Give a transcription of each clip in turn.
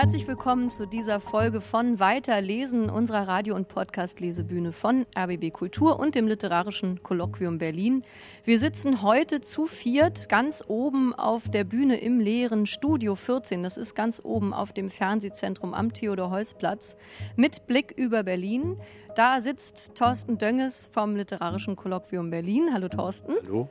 Herzlich willkommen zu dieser Folge von Weiterlesen unserer Radio- und Podcast-Lesebühne von RBB Kultur und dem Literarischen Kolloquium Berlin. Wir sitzen heute zu viert ganz oben auf der Bühne im leeren Studio 14. Das ist ganz oben auf dem Fernsehzentrum am Theodor-Heuss-Platz mit Blick über Berlin. Da sitzt Thorsten Dönges vom Literarischen Kolloquium Berlin. Hallo Thorsten. Hallo.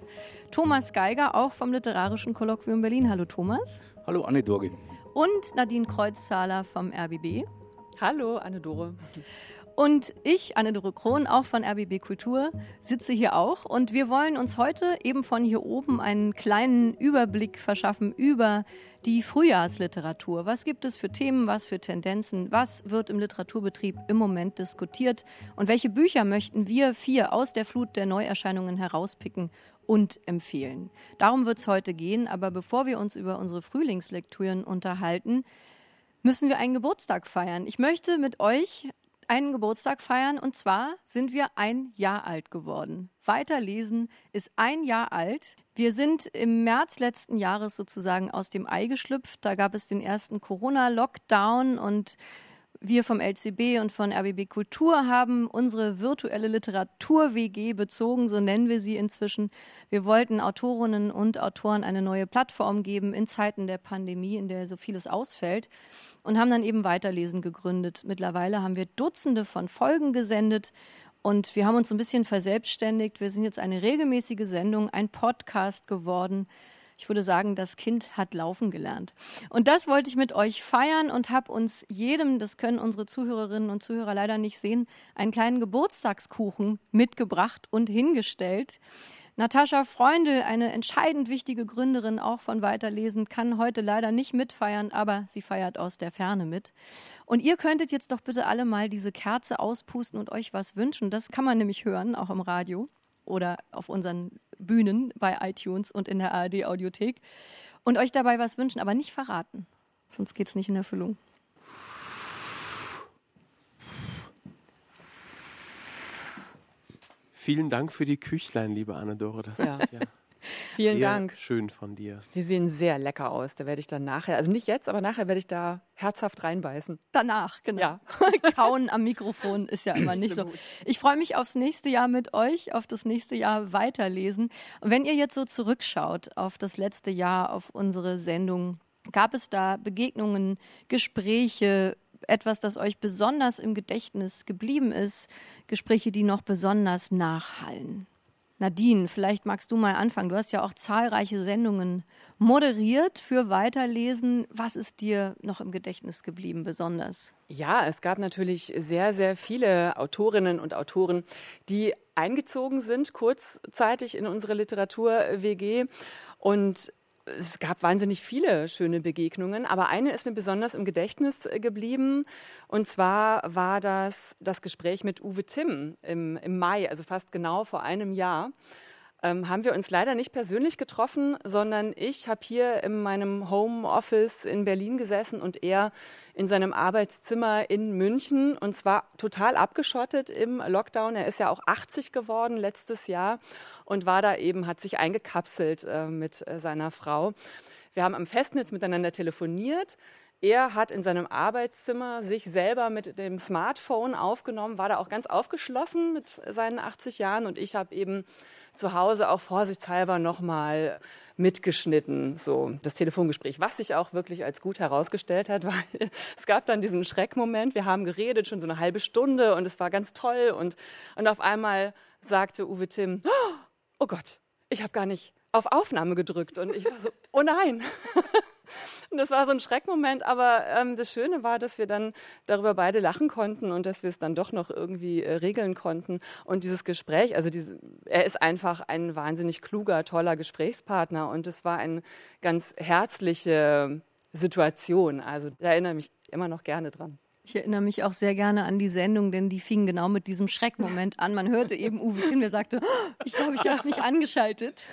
Thomas Geiger, auch vom Literarischen Kolloquium Berlin. Hallo Thomas. Hallo Anne Dorge und Nadine Kreuzzahler vom RBB. Hallo, Anne-Dore. Und ich, Anne-Dore Krohn, auch von RBB Kultur, sitze hier auch. Und wir wollen uns heute eben von hier oben einen kleinen Überblick verschaffen über die Frühjahrsliteratur. Was gibt es für Themen, was für Tendenzen, was wird im Literaturbetrieb im Moment diskutiert und welche Bücher möchten wir vier aus der Flut der Neuerscheinungen herauspicken und empfehlen. Darum wird es heute gehen, aber bevor wir uns über unsere Frühlingslektüren unterhalten, müssen wir einen Geburtstag feiern. Ich möchte mit euch einen Geburtstag feiern und zwar sind wir ein Jahr alt geworden. Weiterlesen ist ein Jahr alt. Wir sind im März letzten Jahres sozusagen aus dem Ei geschlüpft. Da gab es den ersten Corona-Lockdown und wir vom LCB und von RBB Kultur haben unsere virtuelle Literatur-WG bezogen, so nennen wir sie inzwischen. Wir wollten Autorinnen und Autoren eine neue Plattform geben in Zeiten der Pandemie, in der so vieles ausfällt und haben dann eben Weiterlesen gegründet. Mittlerweile haben wir Dutzende von Folgen gesendet und wir haben uns ein bisschen verselbstständigt. Wir sind jetzt eine regelmäßige Sendung, ein Podcast geworden ich würde sagen, das Kind hat laufen gelernt. Und das wollte ich mit euch feiern und habe uns jedem, das können unsere Zuhörerinnen und Zuhörer leider nicht sehen, einen kleinen Geburtstagskuchen mitgebracht und hingestellt. Natascha Freundl, eine entscheidend wichtige Gründerin auch von Weiterlesen, kann heute leider nicht mitfeiern, aber sie feiert aus der Ferne mit. Und ihr könntet jetzt doch bitte alle mal diese Kerze auspusten und euch was wünschen. Das kann man nämlich hören, auch im Radio oder auf unseren Bühnen bei iTunes und in der ARD Audiothek und euch dabei was wünschen, aber nicht verraten. Sonst geht es nicht in Erfüllung. Vielen Dank für die Küchlein, liebe Anne-Dore. Das ja. ist ja Vielen Dank. Schön von dir. Die sehen sehr lecker aus. Da werde ich dann nachher, also nicht jetzt, aber nachher werde ich da herzhaft reinbeißen. Danach, genau. Ja. Kauen am Mikrofon ist ja immer nicht so. Ich freue mich aufs nächste Jahr mit euch, auf das nächste Jahr weiterlesen. Und wenn ihr jetzt so zurückschaut auf das letzte Jahr, auf unsere Sendung, gab es da Begegnungen, Gespräche, etwas, das euch besonders im Gedächtnis geblieben ist, Gespräche, die noch besonders nachhallen? Nadine, vielleicht magst du mal anfangen. Du hast ja auch zahlreiche Sendungen moderiert für Weiterlesen. Was ist dir noch im Gedächtnis geblieben besonders? Ja, es gab natürlich sehr, sehr viele Autorinnen und Autoren, die eingezogen sind kurzzeitig in unsere Literatur-WG. Und es gab wahnsinnig viele schöne Begegnungen, aber eine ist mir besonders im Gedächtnis äh, geblieben. Und zwar war das das Gespräch mit Uwe Timm im, im Mai, also fast genau vor einem Jahr. Ähm, haben wir uns leider nicht persönlich getroffen, sondern ich habe hier in meinem Homeoffice in Berlin gesessen und er in seinem Arbeitszimmer in München und zwar total abgeschottet im Lockdown. Er ist ja auch 80 geworden letztes Jahr und war da eben, hat sich eingekapselt äh, mit äh, seiner Frau. Wir haben am Festnetz miteinander telefoniert. Er hat in seinem Arbeitszimmer sich selber mit dem Smartphone aufgenommen, war da auch ganz aufgeschlossen mit seinen 80 Jahren und ich habe eben zu Hause auch vorsichtshalber nochmal mitgeschnitten, so das Telefongespräch, was sich auch wirklich als gut herausgestellt hat, weil es gab dann diesen Schreckmoment, wir haben geredet, schon so eine halbe Stunde und es war ganz toll und, und auf einmal sagte Uwe Tim, oh Gott, ich habe gar nicht auf Aufnahme gedrückt und ich war so, oh nein. Und das war so ein Schreckmoment, aber ähm, das Schöne war, dass wir dann darüber beide lachen konnten und dass wir es dann doch noch irgendwie äh, regeln konnten. Und dieses Gespräch, also diese, er ist einfach ein wahnsinnig kluger, toller Gesprächspartner und es war eine ganz herzliche Situation. Also da erinnere ich mich immer noch gerne dran. Ich erinnere mich auch sehr gerne an die Sendung, denn die fing genau mit diesem Schreckmoment an. Man hörte eben Uwe Kim, der sagte, oh, ich glaube, ich habe es nicht angeschaltet.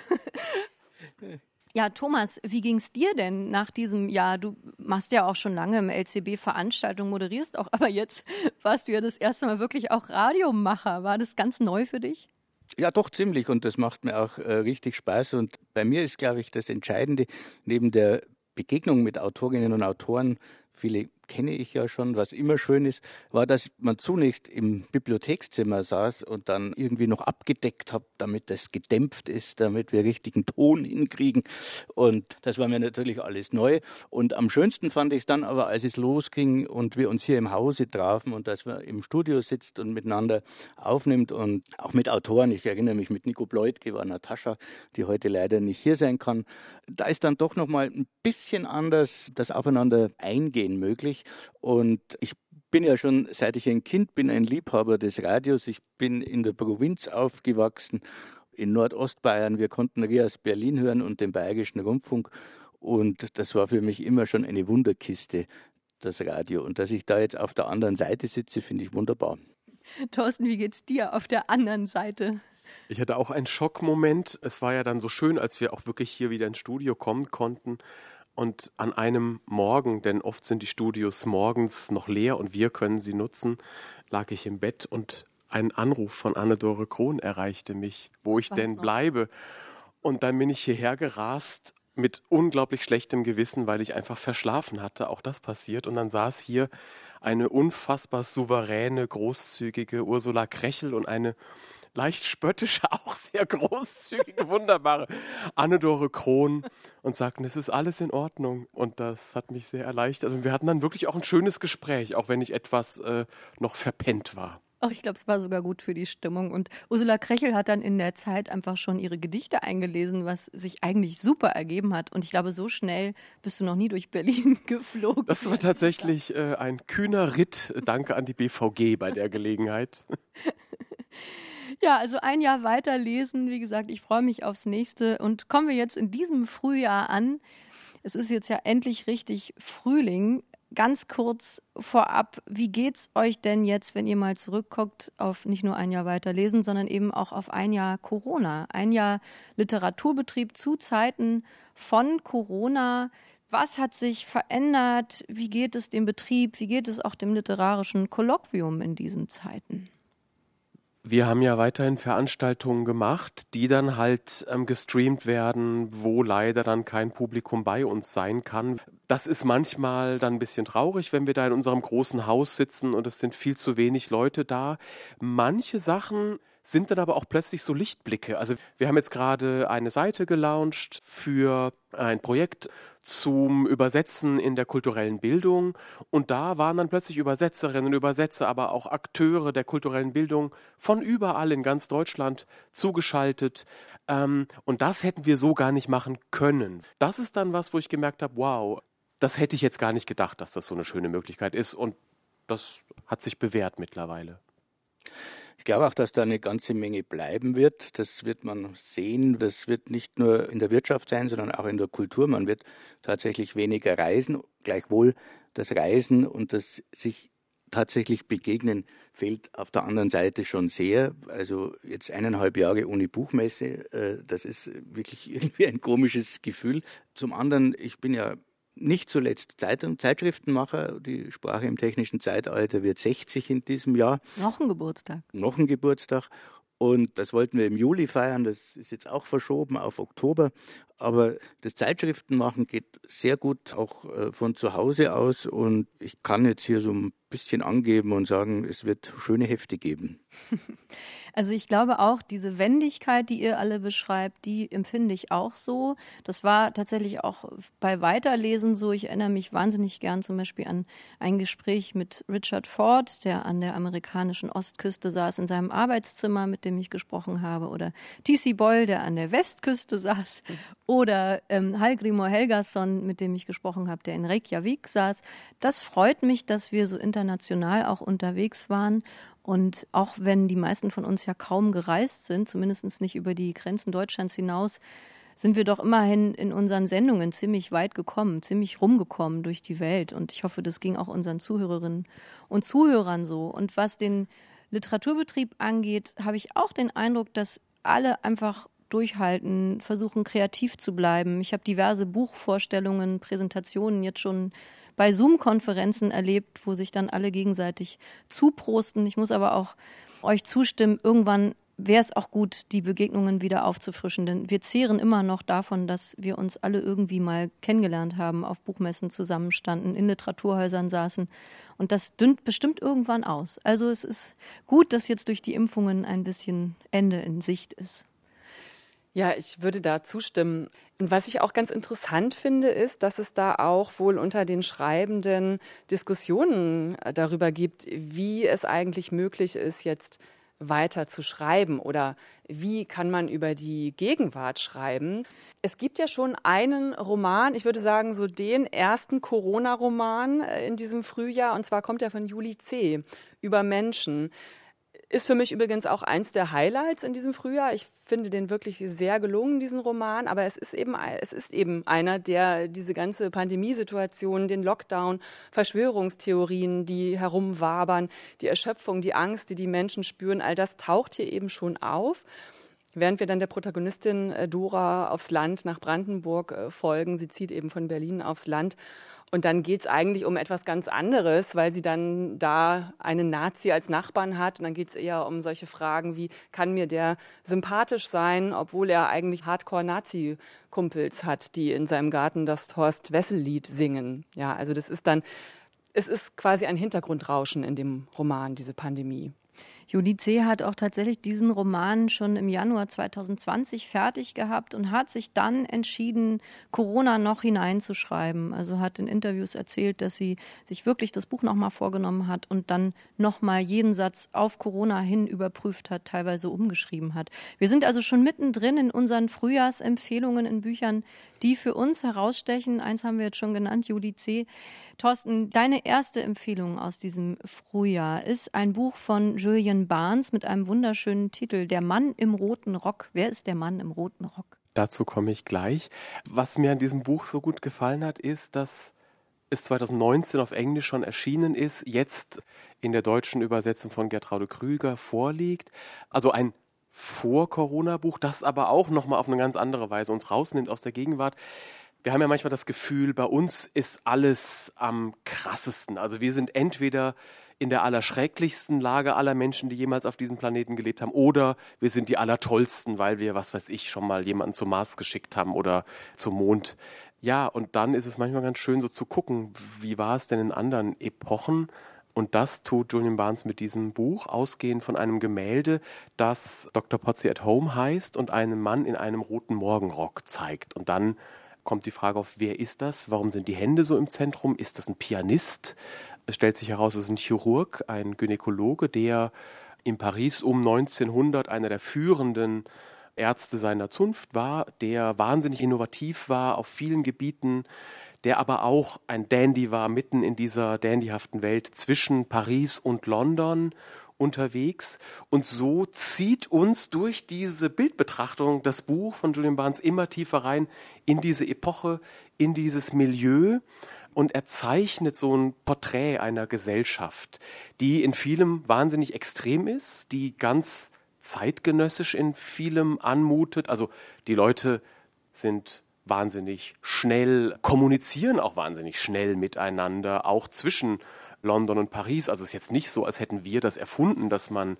Ja, Thomas, wie ging es dir denn nach diesem Jahr? Du machst ja auch schon lange im LCB Veranstaltungen, moderierst auch, aber jetzt warst du ja das erste Mal wirklich auch Radiomacher. War das ganz neu für dich? Ja, doch ziemlich und das macht mir auch äh, richtig Spaß. Und bei mir ist, glaube ich, das Entscheidende neben der Begegnung mit Autorinnen und Autoren, viele kenne ich ja schon. Was immer schön ist, war, dass man zunächst im Bibliothekszimmer saß und dann irgendwie noch abgedeckt hat, damit das gedämpft ist, damit wir richtigen Ton hinkriegen. Und das war mir natürlich alles neu. Und am schönsten fand ich es dann aber, als es losging und wir uns hier im Hause trafen und dass man im Studio sitzt und miteinander aufnimmt und auch mit Autoren. Ich erinnere mich mit Nico Bleutke war Natascha, die heute leider nicht hier sein kann. Da ist dann doch noch mal ein bisschen anders das Aufeinander eingehen möglich. Und ich bin ja schon, seit ich ein Kind bin, ein Liebhaber des Radios. Ich bin in der Provinz aufgewachsen, in Nordostbayern. Wir konnten Rias Berlin hören und den Bayerischen Rundfunk. Und das war für mich immer schon eine Wunderkiste, das Radio. Und dass ich da jetzt auf der anderen Seite sitze, finde ich wunderbar. Thorsten, wie geht's dir auf der anderen Seite? Ich hatte auch einen Schockmoment. Es war ja dann so schön, als wir auch wirklich hier wieder ins Studio kommen konnten. Und an einem Morgen, denn oft sind die Studios morgens noch leer und wir können sie nutzen, lag ich im Bett und ein Anruf von Anne-Dore Krohn erreichte mich, wo ich Was denn noch? bleibe. Und dann bin ich hierher gerast mit unglaublich schlechtem Gewissen, weil ich einfach verschlafen hatte. Auch das passiert. Und dann saß hier eine unfassbar souveräne, großzügige Ursula Krechel und eine leicht spöttische, auch sehr großzügige, wunderbare Annedore Krohn und sagten, es ist alles in Ordnung. Und das hat mich sehr erleichtert. Und wir hatten dann wirklich auch ein schönes Gespräch, auch wenn ich etwas äh, noch verpennt war. Ach, ich glaube, es war sogar gut für die Stimmung. Und Ursula Krechel hat dann in der Zeit einfach schon ihre Gedichte eingelesen, was sich eigentlich super ergeben hat. Und ich glaube, so schnell bist du noch nie durch Berlin geflogen. Das war tatsächlich äh, ein kühner Ritt. Danke an die BVG bei der Gelegenheit. Ja, also ein Jahr weiterlesen. Wie gesagt, ich freue mich aufs nächste. Und kommen wir jetzt in diesem Frühjahr an. Es ist jetzt ja endlich richtig Frühling. Ganz kurz vorab, wie geht's euch denn jetzt, wenn ihr mal zurückguckt auf nicht nur ein Jahr weiterlesen, sondern eben auch auf ein Jahr Corona, ein Jahr Literaturbetrieb zu Zeiten von Corona? Was hat sich verändert? Wie geht es dem Betrieb? Wie geht es auch dem literarischen Kolloquium in diesen Zeiten? Wir haben ja weiterhin Veranstaltungen gemacht, die dann halt ähm, gestreamt werden, wo leider dann kein Publikum bei uns sein kann. Das ist manchmal dann ein bisschen traurig, wenn wir da in unserem großen Haus sitzen und es sind viel zu wenig Leute da. Manche Sachen sind dann aber auch plötzlich so Lichtblicke. Also wir haben jetzt gerade eine Seite gelauncht für ein Projekt zum Übersetzen in der kulturellen Bildung. Und da waren dann plötzlich Übersetzerinnen und Übersetzer, aber auch Akteure der kulturellen Bildung von überall in ganz Deutschland zugeschaltet. Ähm, und das hätten wir so gar nicht machen können. Das ist dann was, wo ich gemerkt habe, wow, das hätte ich jetzt gar nicht gedacht, dass das so eine schöne Möglichkeit ist. Und das hat sich bewährt mittlerweile. Ich glaube auch, dass da eine ganze Menge bleiben wird. Das wird man sehen. Das wird nicht nur in der Wirtschaft sein, sondern auch in der Kultur. Man wird tatsächlich weniger reisen. Gleichwohl das Reisen und das sich tatsächlich begegnen fehlt auf der anderen Seite schon sehr. Also jetzt eineinhalb Jahre ohne Buchmesse, äh, das ist wirklich irgendwie ein komisches Gefühl. Zum anderen, ich bin ja nicht zuletzt Zeitung, Zeitschriftenmacher. Die Sprache im technischen Zeitalter wird 60 in diesem Jahr. Noch ein Geburtstag. Noch ein Geburtstag. Und das wollten wir im Juli feiern. Das ist jetzt auch verschoben auf Oktober. Aber das Zeitschriftenmachen geht sehr gut auch äh, von zu Hause aus. Und ich kann jetzt hier so ein bisschen angeben und sagen, es wird schöne Hefte geben. Also ich glaube auch, diese Wendigkeit, die ihr alle beschreibt, die empfinde ich auch so. Das war tatsächlich auch bei Weiterlesen so. Ich erinnere mich wahnsinnig gern zum Beispiel an ein Gespräch mit Richard Ford, der an der amerikanischen Ostküste saß in seinem Arbeitszimmer, mit dem ich gesprochen habe, oder T.C. Boyle, der an der Westküste saß, oder ähm, Hallgrimur Helgason, mit dem ich gesprochen habe, der in Reykjavik saß. Das freut mich, dass wir so international auch unterwegs waren und auch wenn die meisten von uns ja kaum gereist sind, zumindest nicht über die Grenzen Deutschlands hinaus, sind wir doch immerhin in unseren Sendungen ziemlich weit gekommen, ziemlich rumgekommen durch die Welt. Und ich hoffe, das ging auch unseren Zuhörerinnen und Zuhörern so. Und was den Literaturbetrieb angeht, habe ich auch den Eindruck, dass alle einfach durchhalten, versuchen kreativ zu bleiben. Ich habe diverse Buchvorstellungen, Präsentationen jetzt schon bei Zoom-Konferenzen erlebt, wo sich dann alle gegenseitig zuprosten. Ich muss aber auch euch zustimmen, irgendwann wäre es auch gut, die Begegnungen wieder aufzufrischen. Denn wir zehren immer noch davon, dass wir uns alle irgendwie mal kennengelernt haben, auf Buchmessen zusammenstanden, in Literaturhäusern saßen. Und das dünnt bestimmt irgendwann aus. Also es ist gut, dass jetzt durch die Impfungen ein bisschen Ende in Sicht ist. Ja, ich würde da zustimmen. Und was ich auch ganz interessant finde, ist, dass es da auch wohl unter den Schreibenden Diskussionen darüber gibt, wie es eigentlich möglich ist, jetzt weiter zu schreiben oder wie kann man über die Gegenwart schreiben. Es gibt ja schon einen Roman, ich würde sagen so den ersten Corona-Roman äh, in diesem Frühjahr und zwar kommt er von Juli C. über Menschen. Ist für mich übrigens auch eins der Highlights in diesem Frühjahr. Ich finde den wirklich sehr gelungen, diesen Roman. Aber es ist eben, es ist eben einer, der diese ganze Pandemiesituation, den Lockdown, Verschwörungstheorien, die herumwabern, die Erschöpfung, die Angst, die die Menschen spüren, all das taucht hier eben schon auf. Während wir dann der Protagonistin äh, Dora aufs Land nach Brandenburg äh, folgen, sie zieht eben von Berlin aufs Land und dann geht es eigentlich um etwas ganz anderes, weil sie dann da einen Nazi als Nachbarn hat. Und dann geht es eher um solche Fragen wie, kann mir der sympathisch sein, obwohl er eigentlich Hardcore-Nazi-Kumpels hat, die in seinem Garten das Horst Wessel-Lied singen. Ja, also das ist dann, es ist quasi ein Hintergrundrauschen in dem Roman, diese Pandemie. Judice hat auch tatsächlich diesen Roman schon im Januar 2020 fertig gehabt und hat sich dann entschieden, Corona noch hineinzuschreiben. Also hat in Interviews erzählt, dass sie sich wirklich das Buch nochmal vorgenommen hat und dann nochmal jeden Satz auf Corona hin überprüft hat, teilweise umgeschrieben hat. Wir sind also schon mittendrin in unseren Frühjahrsempfehlungen in Büchern, die für uns herausstechen. Eins haben wir jetzt schon genannt, Judice. Thorsten, deine erste Empfehlung aus diesem Frühjahr ist ein Buch von Julian Barnes mit einem wunderschönen Titel Der Mann im roten Rock. Wer ist der Mann im roten Rock? Dazu komme ich gleich. Was mir an diesem Buch so gut gefallen hat, ist, dass es 2019 auf Englisch schon erschienen ist, jetzt in der deutschen Übersetzung von Gertraude Krüger vorliegt. Also ein Vor-Corona-Buch, das aber auch nochmal auf eine ganz andere Weise uns rausnimmt aus der Gegenwart wir haben ja manchmal das Gefühl, bei uns ist alles am krassesten. Also wir sind entweder in der allerschrecklichsten Lage aller Menschen, die jemals auf diesem Planeten gelebt haben, oder wir sind die allertollsten, weil wir, was weiß ich, schon mal jemanden zum Mars geschickt haben oder zum Mond. Ja, und dann ist es manchmal ganz schön so zu gucken, wie war es denn in anderen Epochen? Und das tut Julian Barnes mit diesem Buch, ausgehend von einem Gemälde, das Dr. Pottsy at Home heißt und einen Mann in einem roten Morgenrock zeigt. Und dann kommt die Frage auf, wer ist das? Warum sind die Hände so im Zentrum? Ist das ein Pianist? Es stellt sich heraus, es ist ein Chirurg, ein Gynäkologe, der in Paris um 1900 einer der führenden Ärzte seiner Zunft war, der wahnsinnig innovativ war auf vielen Gebieten, der aber auch ein Dandy war, mitten in dieser dandyhaften Welt zwischen Paris und London unterwegs. Und so zieht uns durch diese Bildbetrachtung das Buch von Julian Barnes immer tiefer rein in diese Epoche, in dieses Milieu. Und er zeichnet so ein Porträt einer Gesellschaft, die in vielem wahnsinnig extrem ist, die ganz zeitgenössisch in vielem anmutet. Also die Leute sind wahnsinnig schnell, kommunizieren auch wahnsinnig schnell miteinander, auch zwischen London und Paris. Also es ist jetzt nicht so, als hätten wir das erfunden, dass man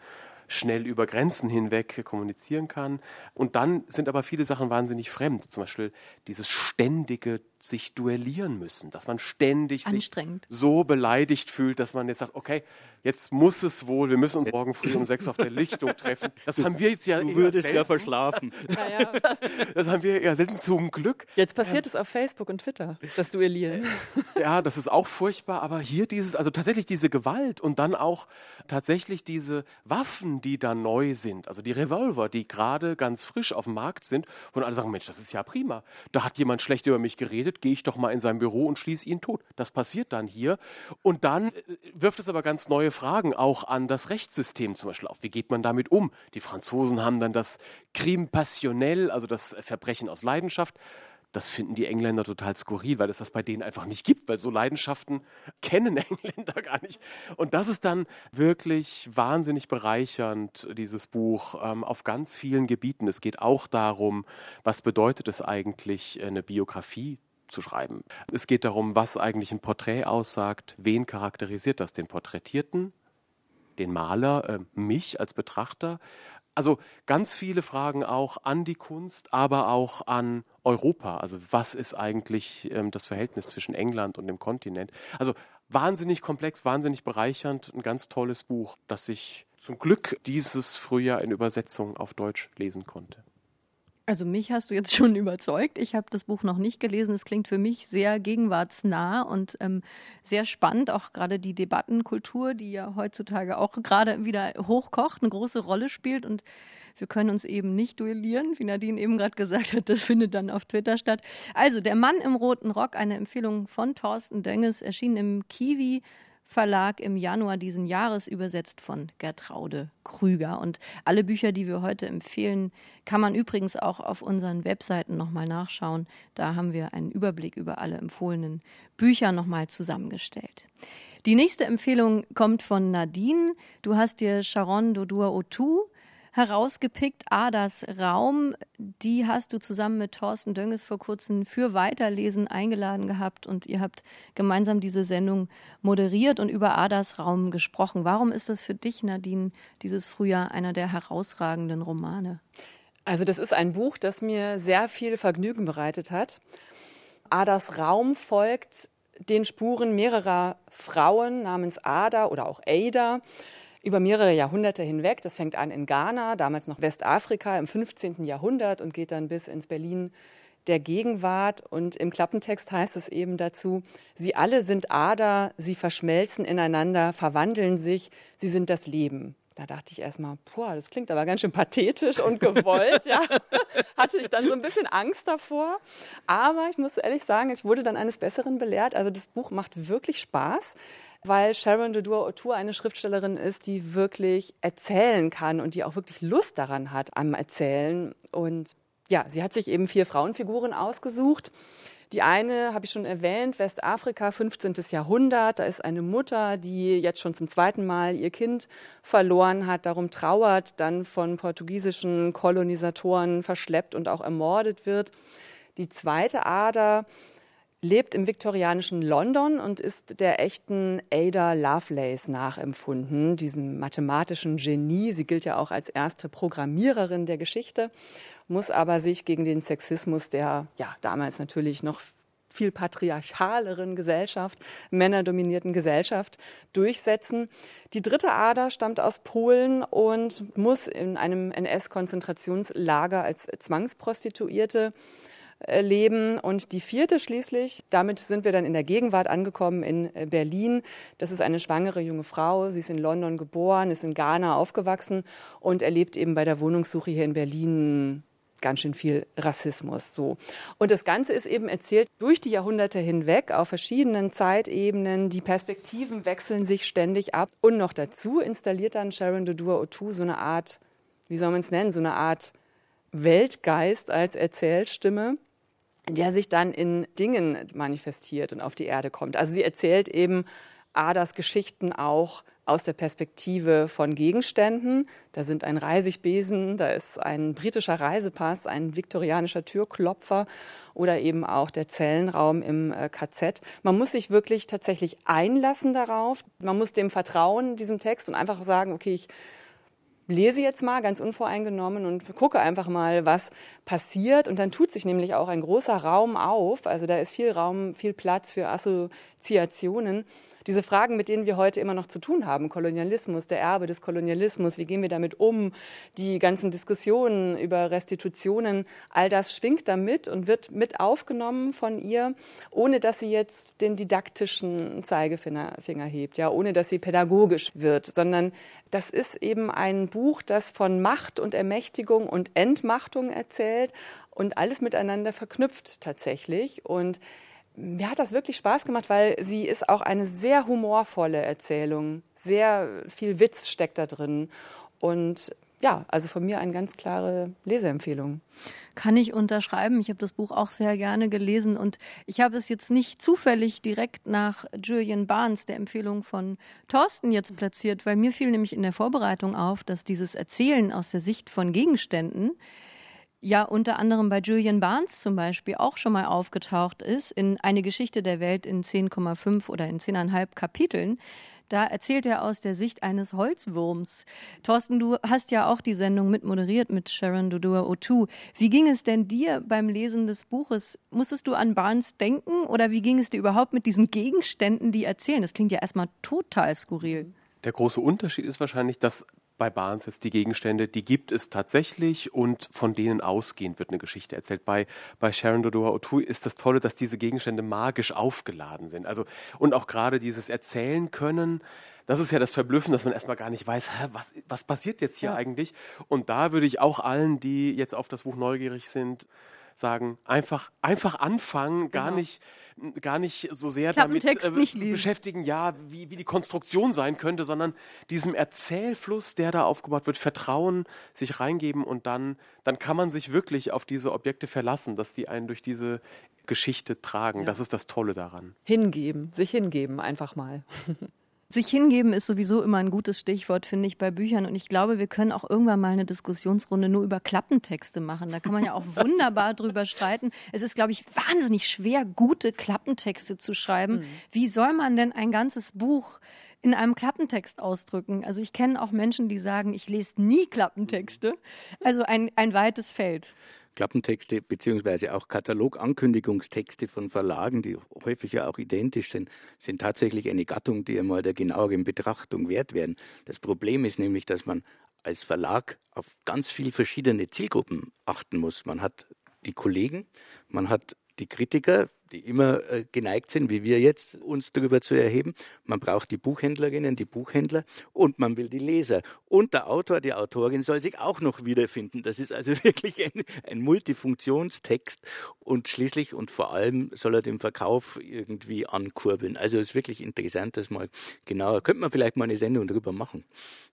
schnell über Grenzen hinweg kommunizieren kann. Und dann sind aber viele Sachen wahnsinnig fremd. Zum Beispiel dieses ständige sich duellieren müssen, dass man ständig sich so beleidigt fühlt, dass man jetzt sagt, okay, jetzt muss es wohl, wir müssen uns morgen früh um sechs auf der Lichtung treffen. Das haben wir jetzt ja Du würdest selten. ja verschlafen. Ja, ja. Das, das, haben wir ja selten zum Glück. Jetzt passiert ja. es auf Facebook und Twitter, das Duellieren. Ja, das ist auch furchtbar, aber hier dieses, also tatsächlich diese Gewalt und dann auch tatsächlich diese Waffen, die da neu sind, also die Revolver, die gerade ganz frisch auf dem Markt sind, wo alle sagen, Mensch, das ist ja prima. Da hat jemand schlecht über mich geredet, gehe ich doch mal in sein Büro und schließe ihn tot. Das passiert dann hier. Und dann äh, wirft es aber ganz neue Fragen auch an das Rechtssystem zum Beispiel auf. Wie geht man damit um? Die Franzosen haben dann das Crime passionnel, also das Verbrechen aus Leidenschaft. Das finden die Engländer total skurril, weil es das bei denen einfach nicht gibt, weil so Leidenschaften kennen Engländer gar nicht. Und das ist dann wirklich wahnsinnig bereichernd, dieses Buch, ähm, auf ganz vielen Gebieten. Es geht auch darum, was bedeutet es eigentlich, eine Biografie zu schreiben. Es geht darum, was eigentlich ein Porträt aussagt, wen charakterisiert das, den Porträtierten, den Maler, äh, mich als Betrachter, Also ganz viele Fragen auch an die Kunst, aber auch an Europa. Also was ist eigentlich ähm, das Verhältnis zwischen England und dem Kontinent? Also wahnsinnig komplex, wahnsinnig bereichernd, ein ganz tolles Buch, das ich zum Glück dieses Frühjahr in Übersetzung auf Deutsch lesen konnte. Also mich hast du jetzt schon überzeugt. Ich habe das Buch noch nicht gelesen. Es klingt für mich sehr gegenwartsnah und ähm, sehr spannend. Auch gerade die Debattenkultur, die ja heutzutage auch gerade wieder hochkocht, eine große Rolle spielt. Und wir können uns eben nicht duellieren, wie Nadine eben gerade gesagt hat. Das findet dann auf Twitter statt. Also der Mann im roten Rock, eine Empfehlung von Thorsten Dönges, erschien im Kiwi Verlag im Januar diesen Jahres, übersetzt von Gertraude Krüger. Und alle Bücher, die wir heute empfehlen, kann man übrigens auch auf unseren Webseiten nochmal nachschauen. Da haben wir einen Überblick über alle empfohlenen Bücher nochmal zusammengestellt. Die nächste Empfehlung kommt von Nadine. Du hast dir Sharon Dodua Otu herausgepickt. Adas Raum, die hast du zusammen mit Thorsten Dönges vor kurzem für Weiterlesen eingeladen gehabt und ihr habt gemeinsam diese Sendung moderiert und über Adas Raum gesprochen. Warum ist das für dich, Nadine, dieses Frühjahr einer der herausragenden Romane? Also das ist ein Buch, das mir sehr viel Vergnügen bereitet hat. Adas Raum folgt den Spuren mehrerer Frauen namens Ada oder auch Ada, über mehrere Jahrhunderte hinweg. Das fängt an in Ghana, damals noch Westafrika im 15. Jahrhundert und geht dann bis ins Berlin der Gegenwart. Und im Klappentext heißt es eben dazu, sie alle sind Ader, sie verschmelzen ineinander, verwandeln sich, sie sind das Leben. Da dachte ich erstmal, boah, das klingt aber ganz schön pathetisch und gewollt, ja. Hatte ich dann so ein bisschen Angst davor. Aber ich muss ehrlich sagen, ich wurde dann eines Besseren belehrt. Also das Buch macht wirklich Spaß weil Sharon Dodour O'Toole eine Schriftstellerin ist, die wirklich erzählen kann und die auch wirklich Lust daran hat am Erzählen. Und ja, sie hat sich eben vier Frauenfiguren ausgesucht. Die eine habe ich schon erwähnt, Westafrika, 15. Jahrhundert. Da ist eine Mutter, die jetzt schon zum zweiten Mal ihr Kind verloren hat, darum trauert, dann von portugiesischen Kolonisatoren verschleppt und auch ermordet wird. Die zweite Ader lebt im viktorianischen London und ist der echten Ada Lovelace nachempfunden, diesem mathematischen Genie. Sie gilt ja auch als erste Programmiererin der Geschichte, muss aber sich gegen den Sexismus der ja damals natürlich noch viel patriarchaleren Gesellschaft, männerdominierten Gesellschaft durchsetzen. Die dritte Ader stammt aus Polen und muss in einem NS-Konzentrationslager als Zwangsprostituierte leben. Und die vierte schließlich, damit sind wir dann in der Gegenwart angekommen in äh, Berlin. Das ist eine schwangere junge Frau. Sie ist in London geboren, ist in Ghana aufgewachsen und erlebt eben bei der Wohnungssuche hier in Berlin ganz schön viel Rassismus. So. Und das Ganze ist eben erzählt durch die Jahrhunderte hinweg auf verschiedenen Zeitebenen. Die Perspektiven wechseln sich ständig ab. Und noch dazu installiert dann Sharon Dodour O'Toole so eine Art, wie soll man es nennen, so eine Art Weltgeist als Erzählstimme, der sich dann in Dingen manifestiert und auf die Erde kommt. Also sie erzählt eben Adas Geschichten auch aus der Perspektive von Gegenständen. Da sind ein Reisigbesen, da ist ein britischer Reisepass, ein viktorianischer Türklopfer oder eben auch der Zellenraum im äh, KZ. Man muss sich wirklich tatsächlich einlassen darauf. Man muss dem vertrauen, diesem Text, und einfach sagen, okay, ich lese jetzt mal ganz unvoreingenommen und gucke einfach mal, was passiert. Und dann tut sich nämlich auch ein großer Raum auf. Also da ist viel Raum, viel Platz für Assoziationen diese Fragen, mit denen wir heute immer noch zu tun haben, Kolonialismus, der Erbe des Kolonialismus, wie gehen wir damit um, die ganzen Diskussionen über Restitutionen, all das schwingt damit und wird mit aufgenommen von ihr, ohne dass sie jetzt den didaktischen Zeigefinger hebt, ja, ohne dass sie pädagogisch wird, sondern das ist eben ein Buch, das von Macht und Ermächtigung und Entmachtung erzählt und alles miteinander verknüpft tatsächlich. Und mir hat das wirklich Spaß gemacht, weil sie ist auch eine sehr humorvolle Erzählung. Sehr viel Witz steckt da drin. Und ja, also von mir eine ganz klare Leseempfehlung. Kann ich unterschreiben. Ich habe das Buch auch sehr gerne gelesen und ich habe es jetzt nicht zufällig direkt nach Julian Barnes, der Empfehlung von Thorsten, jetzt platziert, weil mir fiel nämlich in der Vorbereitung auf, dass dieses Erzählen aus der Sicht von Gegenständen ja unter anderem bei Julian Barnes zum Beispiel auch schon mal aufgetaucht ist in Eine Geschichte der Welt in 10,5 oder in 10,5 Kapiteln. Da erzählt er aus der Sicht eines Holzwurms. Thorsten, du hast ja auch die Sendung mitmoderiert mit Sharon Dodua O2. Wie ging es denn dir beim Lesen des Buches? Musstest du an Barnes denken oder wie ging es dir überhaupt mit diesen Gegenständen, die erzählen? Das klingt ja erstmal total skurril. Der große Unterschied ist wahrscheinlich, dass bei Barnes jetzt die Gegenstände, die gibt es tatsächlich und von denen ausgehend wird eine Geschichte erzählt. Bei, bei Sharon Dodua O'Toole ist das Tolle, dass diese Gegenstände magisch aufgeladen sind. Also, und auch gerade dieses Erzählen können, das ist ja das Verblüffen, dass man erstmal gar nicht weiß, hä, was, was passiert jetzt hier ja. eigentlich? Und da würde ich auch allen, die jetzt auf das Buch neugierig sind, sagen, einfach, einfach anfangen, gar genau. nicht, gar nicht so sehr damit äh, beschäftigen, ja, wie, wie die Konstruktion sein könnte, sondern diesem Erzählfluss, der da aufgebaut wird, Vertrauen, sich reingeben und dann, dann kann man sich wirklich auf diese Objekte verlassen, dass die einen durch diese Geschichte tragen. Ja. Das ist das Tolle daran. Hingeben, sich hingeben, einfach mal. Sich hingeben ist sowieso immer ein gutes Stichwort, finde ich, bei Büchern. Und ich glaube, wir können auch irgendwann mal eine Diskussionsrunde nur über Klappentexte machen. Da kann man ja auch wunderbar drüber streiten. Es ist, glaube ich, wahnsinnig schwer, gute Klappentexte zu schreiben. Mhm. Wie soll man denn ein ganzes Buch in einem Klappentext ausdrücken. Also ich kenne auch Menschen, die sagen, ich lese nie Klappentexte. Also ein, ein weites Feld. Klappentexte beziehungsweise auch Katalogankündigungstexte von Verlagen, die häufig ja auch identisch sind, sind tatsächlich eine Gattung, die einmal der genaueren Betrachtung wert werden. Das Problem ist nämlich, dass man als Verlag auf ganz viele verschiedene Zielgruppen achten muss. Man hat die Kollegen, man hat die Kritiker, die immer äh, geneigt sind, wie wir jetzt uns darüber zu erheben. Man braucht die Buchhändlerinnen, die Buchhändler und man will die Leser. Und der Autor, die Autorin soll sich auch noch wiederfinden. Das ist also wirklich ein, ein Multifunktionstext und schließlich und vor allem soll er den Verkauf irgendwie ankurbeln. Also es ist wirklich interessant, das mal genauer. Könnte man vielleicht mal eine Sendung darüber machen.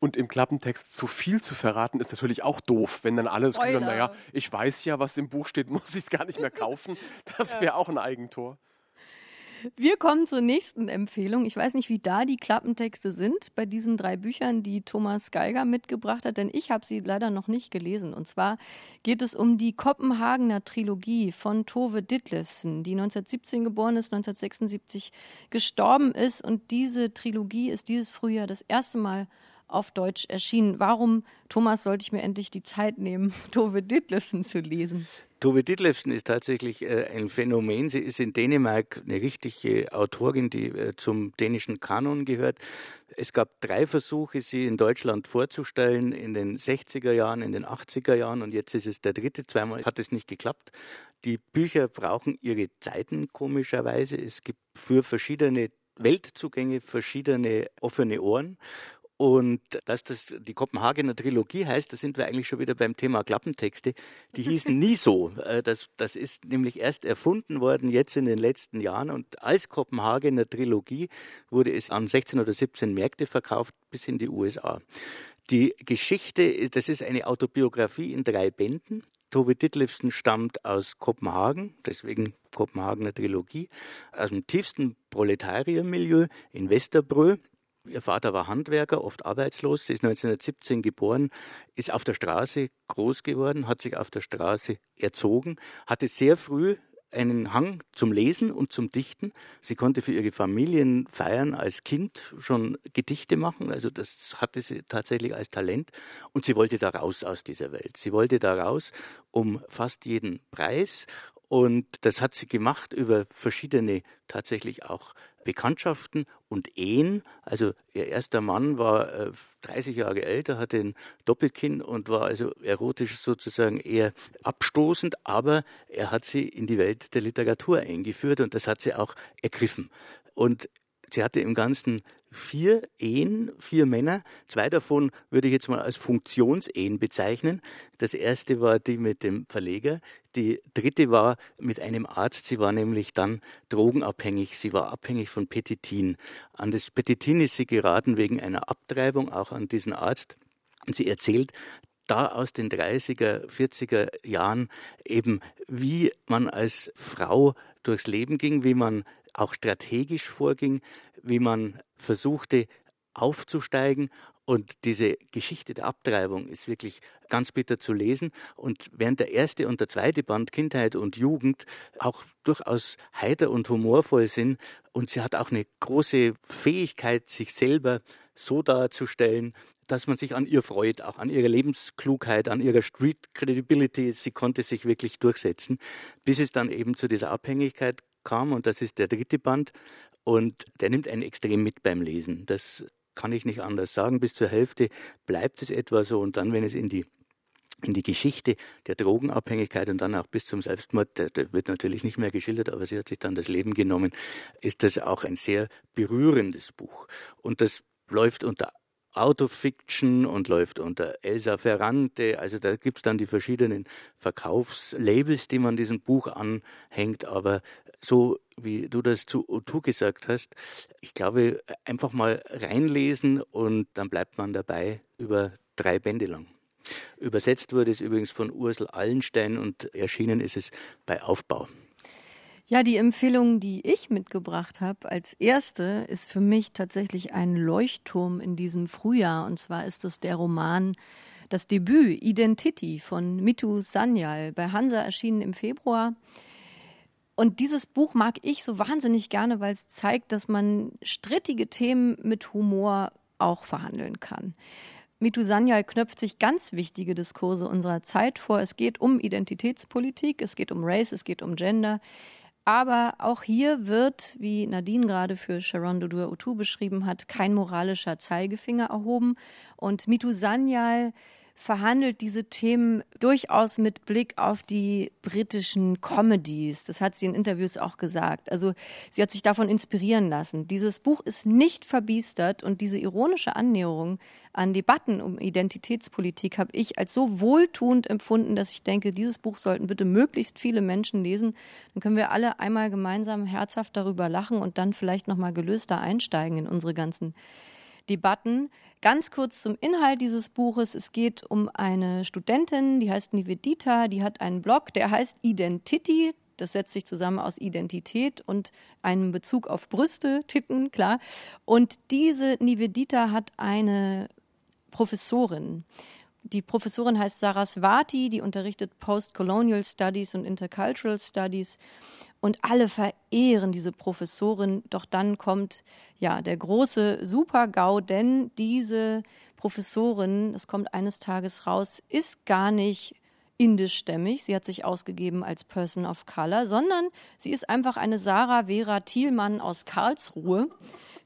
Und im Klappentext zu viel zu verraten ist natürlich auch doof, wenn dann alles naja, ich weiß ja, was im Buch steht, muss ich es gar nicht mehr kaufen. Das wäre auch ein eigenes Eigentor. Wir kommen zur nächsten Empfehlung. Ich weiß nicht, wie da die Klappentexte sind bei diesen drei Büchern, die Thomas Geiger mitgebracht hat, denn ich habe sie leider noch nicht gelesen. Und zwar geht es um die Kopenhagener Trilogie von Tove Ditlevsen, die 1917 geboren ist, 1976 gestorben ist. Und diese Trilogie ist dieses Frühjahr das erste Mal auf Deutsch erschienen. Warum, Thomas, sollte ich mir endlich die Zeit nehmen, Tove Ditlevsen zu lesen? Tove Ditlevsen ist tatsächlich äh, ein Phänomen. Sie ist in Dänemark eine richtige Autorin, die äh, zum dänischen Kanon gehört. Es gab drei Versuche, sie in Deutschland vorzustellen, in den 60er Jahren, in den 80er Jahren und jetzt ist es der dritte. Zweimal hat es nicht geklappt. Die Bücher brauchen ihre Zeiten, komischerweise. Es gibt für verschiedene Weltzugänge verschiedene offene Ohren und dass das die Kopenhagener Trilogie heißt, da sind wir eigentlich schon wieder beim Thema Klappentexte. Die hießen nie so. Äh, das, das ist nämlich erst erfunden worden jetzt in den letzten Jahren. Und als Kopenhagener Trilogie wurde es an 16 oder 17 Märkte verkauft bis in die USA. Die Geschichte, das ist eine Autobiografie in drei Bänden. Tove Ditlevsen stammt aus Kopenhagen, deswegen Kopenhagener Trilogie, aus dem tiefsten Proletariermilieu in Westerbrö. Ihr Vater war Handwerker, oft arbeitslos. Sie ist 1917 geboren, ist auf der Straße groß geworden, hat sich auf der Straße erzogen, hatte sehr früh einen Hang zum Lesen und zum Dichten. Sie konnte für ihre Familienfeiern als Kind schon Gedichte machen, also das hatte sie tatsächlich als Talent. Und sie wollte da raus aus dieser Welt. Sie wollte da raus um fast jeden Preis. Und das hat sie gemacht über verschiedene tatsächlich auch Bekanntschaften und Ehen. Also ihr erster Mann war äh, 30 Jahre älter, hatte ein Doppelkinn und war also erotisch sozusagen eher abstoßend, aber er hat sie in die Welt der Literatur eingeführt und das hat sie auch ergriffen. Und sie hatte im Ganzen vier Ehen, vier Männer. Zwei davon würde ich jetzt mal als Funktionsehen bezeichnen. Das erste war die mit dem Verleger. Die dritte war mit einem Arzt. Sie war nämlich dann drogenabhängig. Sie war abhängig von Petitin. An das Petitin ist sie geraten wegen einer Abtreibung, auch an diesen Arzt. Und sie erzählt, da aus den 30er, 40er Jahren eben, wie man als Frau durchs Leben ging, wie man auch strategisch vorging, wie man versuchte aufzusteigen Und diese Geschichte der Abtreibung ist wirklich ganz bitter zu lesen. Und während der erste und der zweite Band Kindheit und Jugend auch durchaus heiter und humorvoll sind, und sie hat auch eine große Fähigkeit, sich selber so darzustellen, dass man sich an ihr freut, auch an ihrer Lebensklugheit, an ihrer Street Credibility. Sie konnte sich wirklich durchsetzen, bis es dann eben zu dieser Abhängigkeit kam. Und das ist der dritte Band. Und der nimmt einen extrem mit beim Lesen. Das kann ich nicht anders sagen. Bis zur Hälfte bleibt es etwa so. Und dann, wenn es in die in die Geschichte der Drogenabhängigkeit und dann auch bis zum Selbstmord, der, der, wird natürlich nicht mehr geschildert, aber sie hat sich dann das Leben genommen, ist das auch ein sehr berührendes Buch. Und das läuft unter Autofiction und läuft unter Elsa Ferrante. Also da gibt's dann die verschiedenen Verkaufslabels, die man diesem Buch anhängt. Aber so wie du das zu O2 gesagt hast, ich glaube, einfach mal reinlesen und dann bleibt man dabei über drei Bände lang. Übersetzt wurde es übrigens von Ursel Allenstein und erschienen ist es bei Aufbau. Ja, die Empfehlung, die ich mitgebracht habe als erste, ist für mich tatsächlich ein Leuchtturm in diesem Frühjahr. Und zwar ist es der Roman Das Debüt Identity von Mitu Sanyal bei Hansa erschienen im Februar. Und dieses Buch mag ich so wahnsinnig gerne, weil es zeigt, dass man strittige Themen mit Humor auch verhandeln kann. Mitu Sanyal knöpft sich ganz wichtige Diskurse unserer Zeit vor. Es geht um Identitätspolitik, es geht um Race, es geht um Gender. Aber auch hier wird, wie Nadine gerade für Sharon Dodua Utu beschrieben hat, kein moralischer Zeigefinger erhoben. Und Mitu Sanyal verhandelt diese Themen durchaus mit Blick auf die britischen Comedies. Das hat sie in Interviews auch gesagt. Also sie hat sich davon inspirieren lassen. Dieses Buch ist nicht verbiestert und diese ironische Annäherung an Debatten um Identitätspolitik habe ich als so wohltuend empfunden, dass ich denke, dieses Buch sollten bitte möglichst viele Menschen lesen. Dann können wir alle einmal gemeinsam herzhaft darüber lachen und dann vielleicht noch mal gelöster einsteigen in unsere ganzen Debatten. Ganz kurz zum Inhalt dieses Buches. Es geht um eine Studentin, die heißt Nivedita, die hat einen Blog, der heißt Identity. Das setzt sich zusammen aus Identität und einem Bezug auf Brüste, Titten, klar. Und diese Nivedita hat eine Professorin. Die Professorin heißt Saraswati, die unterrichtet Postcolonial Studies und Intercultural Studies und alle verehren diese Professorin. Doch dann kommt ja der große Super-GAU, denn diese Professorin, es kommt eines Tages raus, ist gar nicht indischstämmig. Sie hat sich ausgegeben als Person of Color, sondern sie ist einfach eine Sarah Vera Thielmann aus Karlsruhe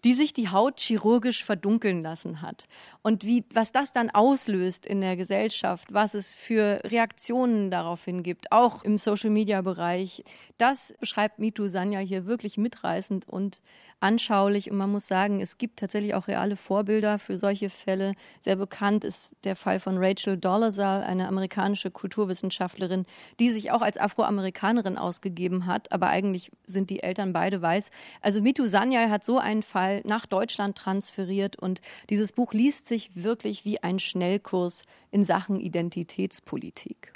die sich die Haut chirurgisch verdunkeln lassen hat. Und wie, was das dann auslöst in der Gesellschaft, was es für Reaktionen daraufhin gibt, auch im Social Media Bereich, das beschreibt Mitu Sanya hier wirklich mitreißend und anschaulich und man muss sagen, es gibt tatsächlich auch reale Vorbilder für solche Fälle. Sehr bekannt ist der Fall von Rachel Dolezal, eine amerikanische Kulturwissenschaftlerin, die sich auch als Afroamerikanerin ausgegeben hat, aber eigentlich sind die Eltern beide weiß. Also Mitu Sanyal hat so einen Fall nach Deutschland transferiert und dieses Buch liest sich wirklich wie ein Schnellkurs in Sachen Identitätspolitik.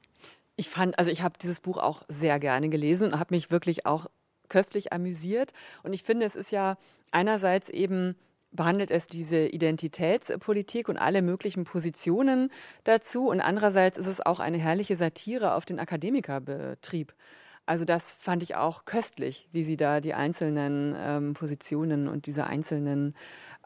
Ich fand, also ich habe dieses Buch auch sehr gerne gelesen und habe mich wirklich auch köstlich amüsiert. Und ich finde, es ist ja einerseits eben behandelt es diese Identitätspolitik und alle möglichen Positionen dazu. Und andererseits ist es auch eine herrliche Satire auf den Akademikerbetrieb. Also das fand ich auch köstlich, wie sie da die einzelnen ähm, Positionen und diese einzelnen,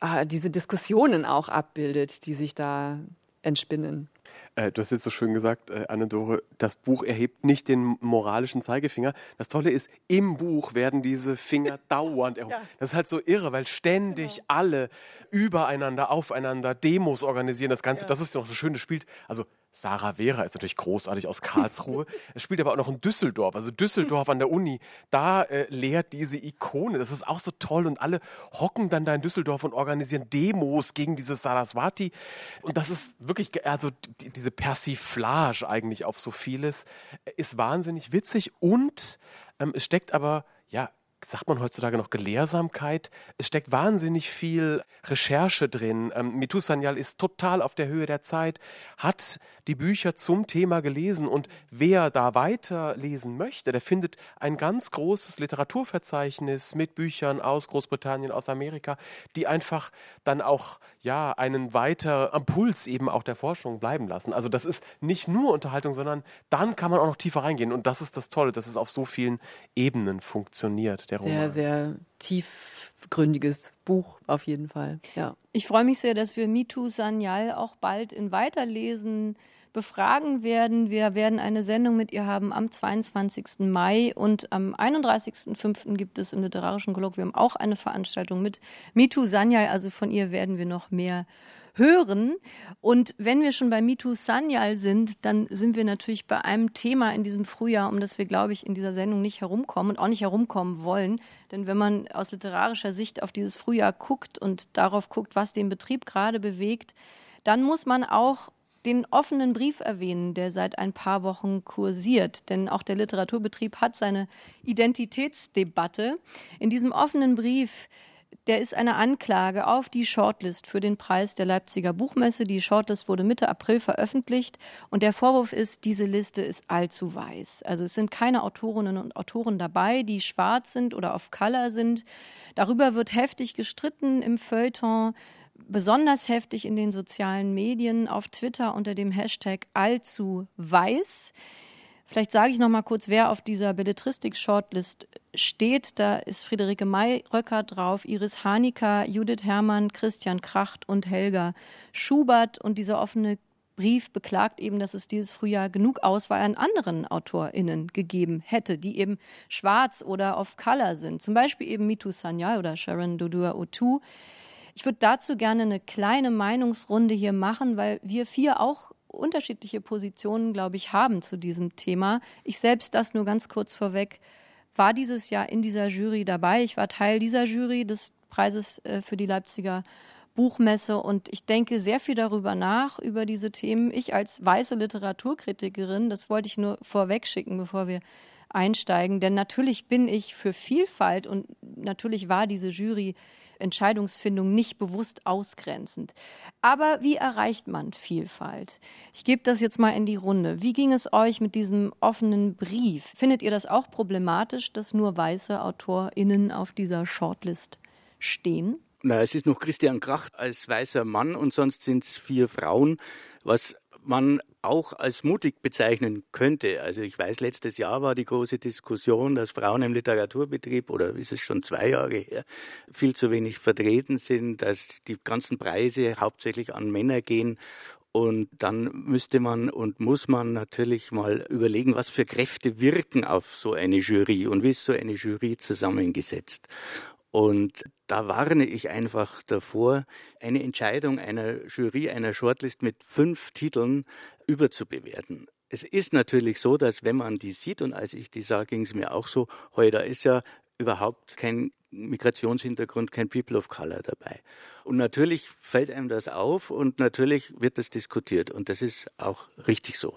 äh, diese Diskussionen auch abbildet, die sich da entspinnen. Äh, du hast jetzt so schön gesagt, äh, Anne-Dore, das Buch erhebt nicht den moralischen Zeigefinger. Das Tolle ist, im Buch werden diese Finger dauernd erhoben. Ja. Das ist halt so irre, weil ständig genau. alle übereinander, aufeinander Demos organisieren. Das Ganze, ja. das ist noch so schön, das spielt, also Sarah Vera ist natürlich großartig aus Karlsruhe. es spielt aber auch noch in Düsseldorf. Also Düsseldorf an der Uni, da äh, lehrt diese Ikone. Das ist auch so toll. Und alle hocken dann da in Düsseldorf und organisieren Demos gegen diese Saraswati. Und das ist wirklich, also die, diese Persiflage eigentlich auf so vieles, äh, ist wahnsinnig witzig. Und ähm, es steckt aber, ja, sagt man heutzutage noch Gelehrsamkeit. Es steckt wahnsinnig viel Recherche drin. Ähm, Mitu Sanyal ist total auf der Höhe der Zeit, hat die Bücher zum Thema gelesen. Und wer da weiterlesen möchte, der findet ein ganz großes Literaturverzeichnis mit Büchern aus Großbritannien, aus Amerika, die einfach dann auch ja einen weiter Impuls eben auch der Forschung bleiben lassen. Also das ist nicht nur Unterhaltung, sondern dann kann man auch noch tiefer reingehen. Und das ist das Tolle, dass es auf so vielen Ebenen funktioniert. Der Roman. Sehr, sehr tiefgründiges Buch auf jeden Fall. Ja. Ich freue mich sehr, dass wir Mitu Sanyal auch bald in Weiterlesen befragen werden. Wir werden eine Sendung mit ihr haben am 22. Mai und am 31.05. gibt es im Literarischen Kolloquium auch eine Veranstaltung mit Mitu Sanyal. Also von ihr werden wir noch mehr hören. Und wenn wir schon bei Mitu Sanyal sind, dann sind wir natürlich bei einem Thema in diesem Frühjahr, um das wir, glaube ich, in dieser Sendung nicht herumkommen und auch nicht herumkommen wollen. Denn wenn man aus literarischer Sicht auf dieses Frühjahr guckt und darauf guckt, was den Betrieb gerade bewegt, dann muss man auch den offenen Brief erwähnen, der seit ein paar Wochen kursiert. Denn auch der Literaturbetrieb hat seine Identitätsdebatte. In diesem offenen Brief der ist eine Anklage auf die Shortlist für den Preis der Leipziger Buchmesse. Die Shortlist wurde Mitte April veröffentlicht und der Vorwurf ist, diese Liste ist allzu weiß. Also es sind keine Autorinnen und Autoren dabei, die schwarz sind oder auf Color sind. Darüber wird heftig gestritten im Feuilleton, besonders heftig in den sozialen Medien, auf Twitter unter dem Hashtag allzu weiß. Vielleicht sage ich noch mal kurz, wer auf dieser Belletristik-Shortlist steht. Da ist Friederike Mayröcker drauf, Iris Hanika, Judith Herrmann, Christian Kracht und Helga Schubert. Und dieser offene Brief beklagt eben, dass es dieses Frühjahr genug Auswahl an anderen AutorInnen gegeben hätte, die eben schwarz oder auf Color sind. Zum Beispiel eben Mitu Sanyal oder Sharon Dodua Otu. Ich würde dazu gerne eine kleine Meinungsrunde hier machen, weil wir vier auch unterschiedliche Positionen, glaube ich, haben zu diesem Thema. Ich selbst, das nur ganz kurz vorweg, war dieses Jahr in dieser Jury dabei. Ich war Teil dieser Jury des Preises äh, für die Leipziger Buchmesse und ich denke sehr viel darüber nach, über diese Themen. Ich als weiße Literaturkritikerin, das wollte ich nur vorweg schicken, bevor wir einsteigen, denn natürlich bin ich für Vielfalt und natürlich war diese Jury Entscheidungsfindung nicht bewusst ausgrenzend. Aber wie erreicht man Vielfalt? Ich gebe das jetzt mal in die Runde. Wie ging es euch mit diesem offenen Brief? Findet ihr das auch problematisch, dass nur weiße AutorInnen auf dieser Shortlist stehen? Na, es ist noch Christian Kracht als weißer Mann und sonst sind es vier Frauen, was man auch als mutig bezeichnen könnte. Also ich weiß, letztes Jahr war die große Diskussion, dass Frauen im Literaturbetrieb, oder ist es schon zwei Jahre her, viel zu wenig vertreten sind, dass die ganzen Preise hauptsächlich an Männer gehen. Und dann müsste man und muss man natürlich mal überlegen, was für Kräfte wirken auf so eine Jury und wie ist so eine Jury zusammengesetzt. Und da warne ich einfach davor, eine Entscheidung einer Jury, einer Shortlist mit fünf Titeln überzubewerten. Es ist natürlich so, dass wenn man die sieht, und als ich die sah, ging es mir auch so, heute ist ja überhaupt kein Migrationshintergrund, kein People of Color dabei. Und natürlich fällt einem das auf und natürlich wird das diskutiert und das ist auch richtig so.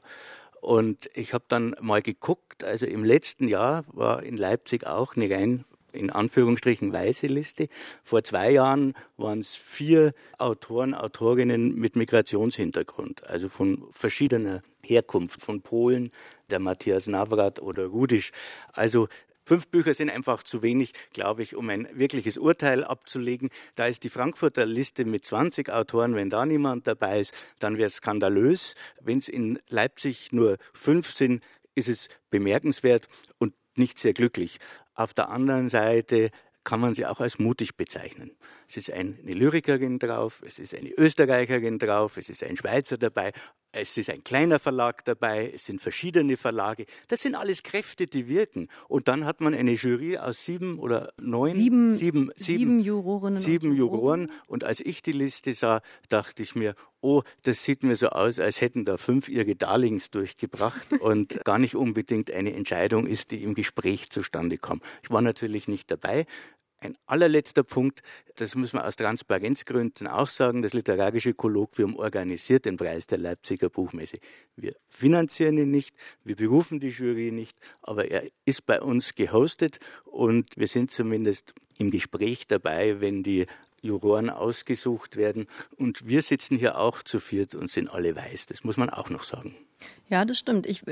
Und ich habe dann mal geguckt, also im letzten Jahr war in Leipzig auch eine rein in Anführungsstrichen weiße Liste. Vor zwei Jahren waren es vier Autoren, Autorinnen mit Migrationshintergrund, also von verschiedener Herkunft, von Polen, der Matthias Navrat oder Rudisch. Also Fünf Bücher sind einfach zu wenig, glaube ich, um ein wirkliches Urteil abzulegen. Da ist die Frankfurter Liste mit 20 Autoren. Wenn da niemand dabei ist, dann wäre es skandalös. Wenn es in Leipzig nur fünf sind, ist es bemerkenswert und nicht sehr glücklich. Auf der anderen Seite kann man sie auch als mutig bezeichnen. Es ist eine Lyrikerin drauf, es ist eine Österreicherin drauf, es ist ein Schweizer dabei, es ist ein kleiner Verlag dabei, es sind verschiedene Verlage. Das sind alles Kräfte, die wirken. Und dann hat man eine Jury aus sieben oder neun, sieben, sieben, sieben, sieben Jurorinnen. Sieben und Juroren. Und als ich die Liste sah, dachte ich mir, oh, das sieht mir so aus, als hätten da fünf ihre Darlings durchgebracht und gar nicht unbedingt eine Entscheidung ist, die im Gespräch zustande kam. Ich war natürlich nicht dabei. Ein allerletzter Punkt, das müssen wir aus Transparenzgründen auch sagen, das Literarische Kolloquium organisiert den Preis der Leipziger Buchmesse. Wir finanzieren ihn nicht, wir berufen die Jury nicht, aber er ist bei uns gehostet und wir sind zumindest im Gespräch dabei, wenn die Juroren ausgesucht werden. Und wir sitzen hier auch zu viert und sind alle weiß. Das muss man auch noch sagen. Ja, das stimmt. Ich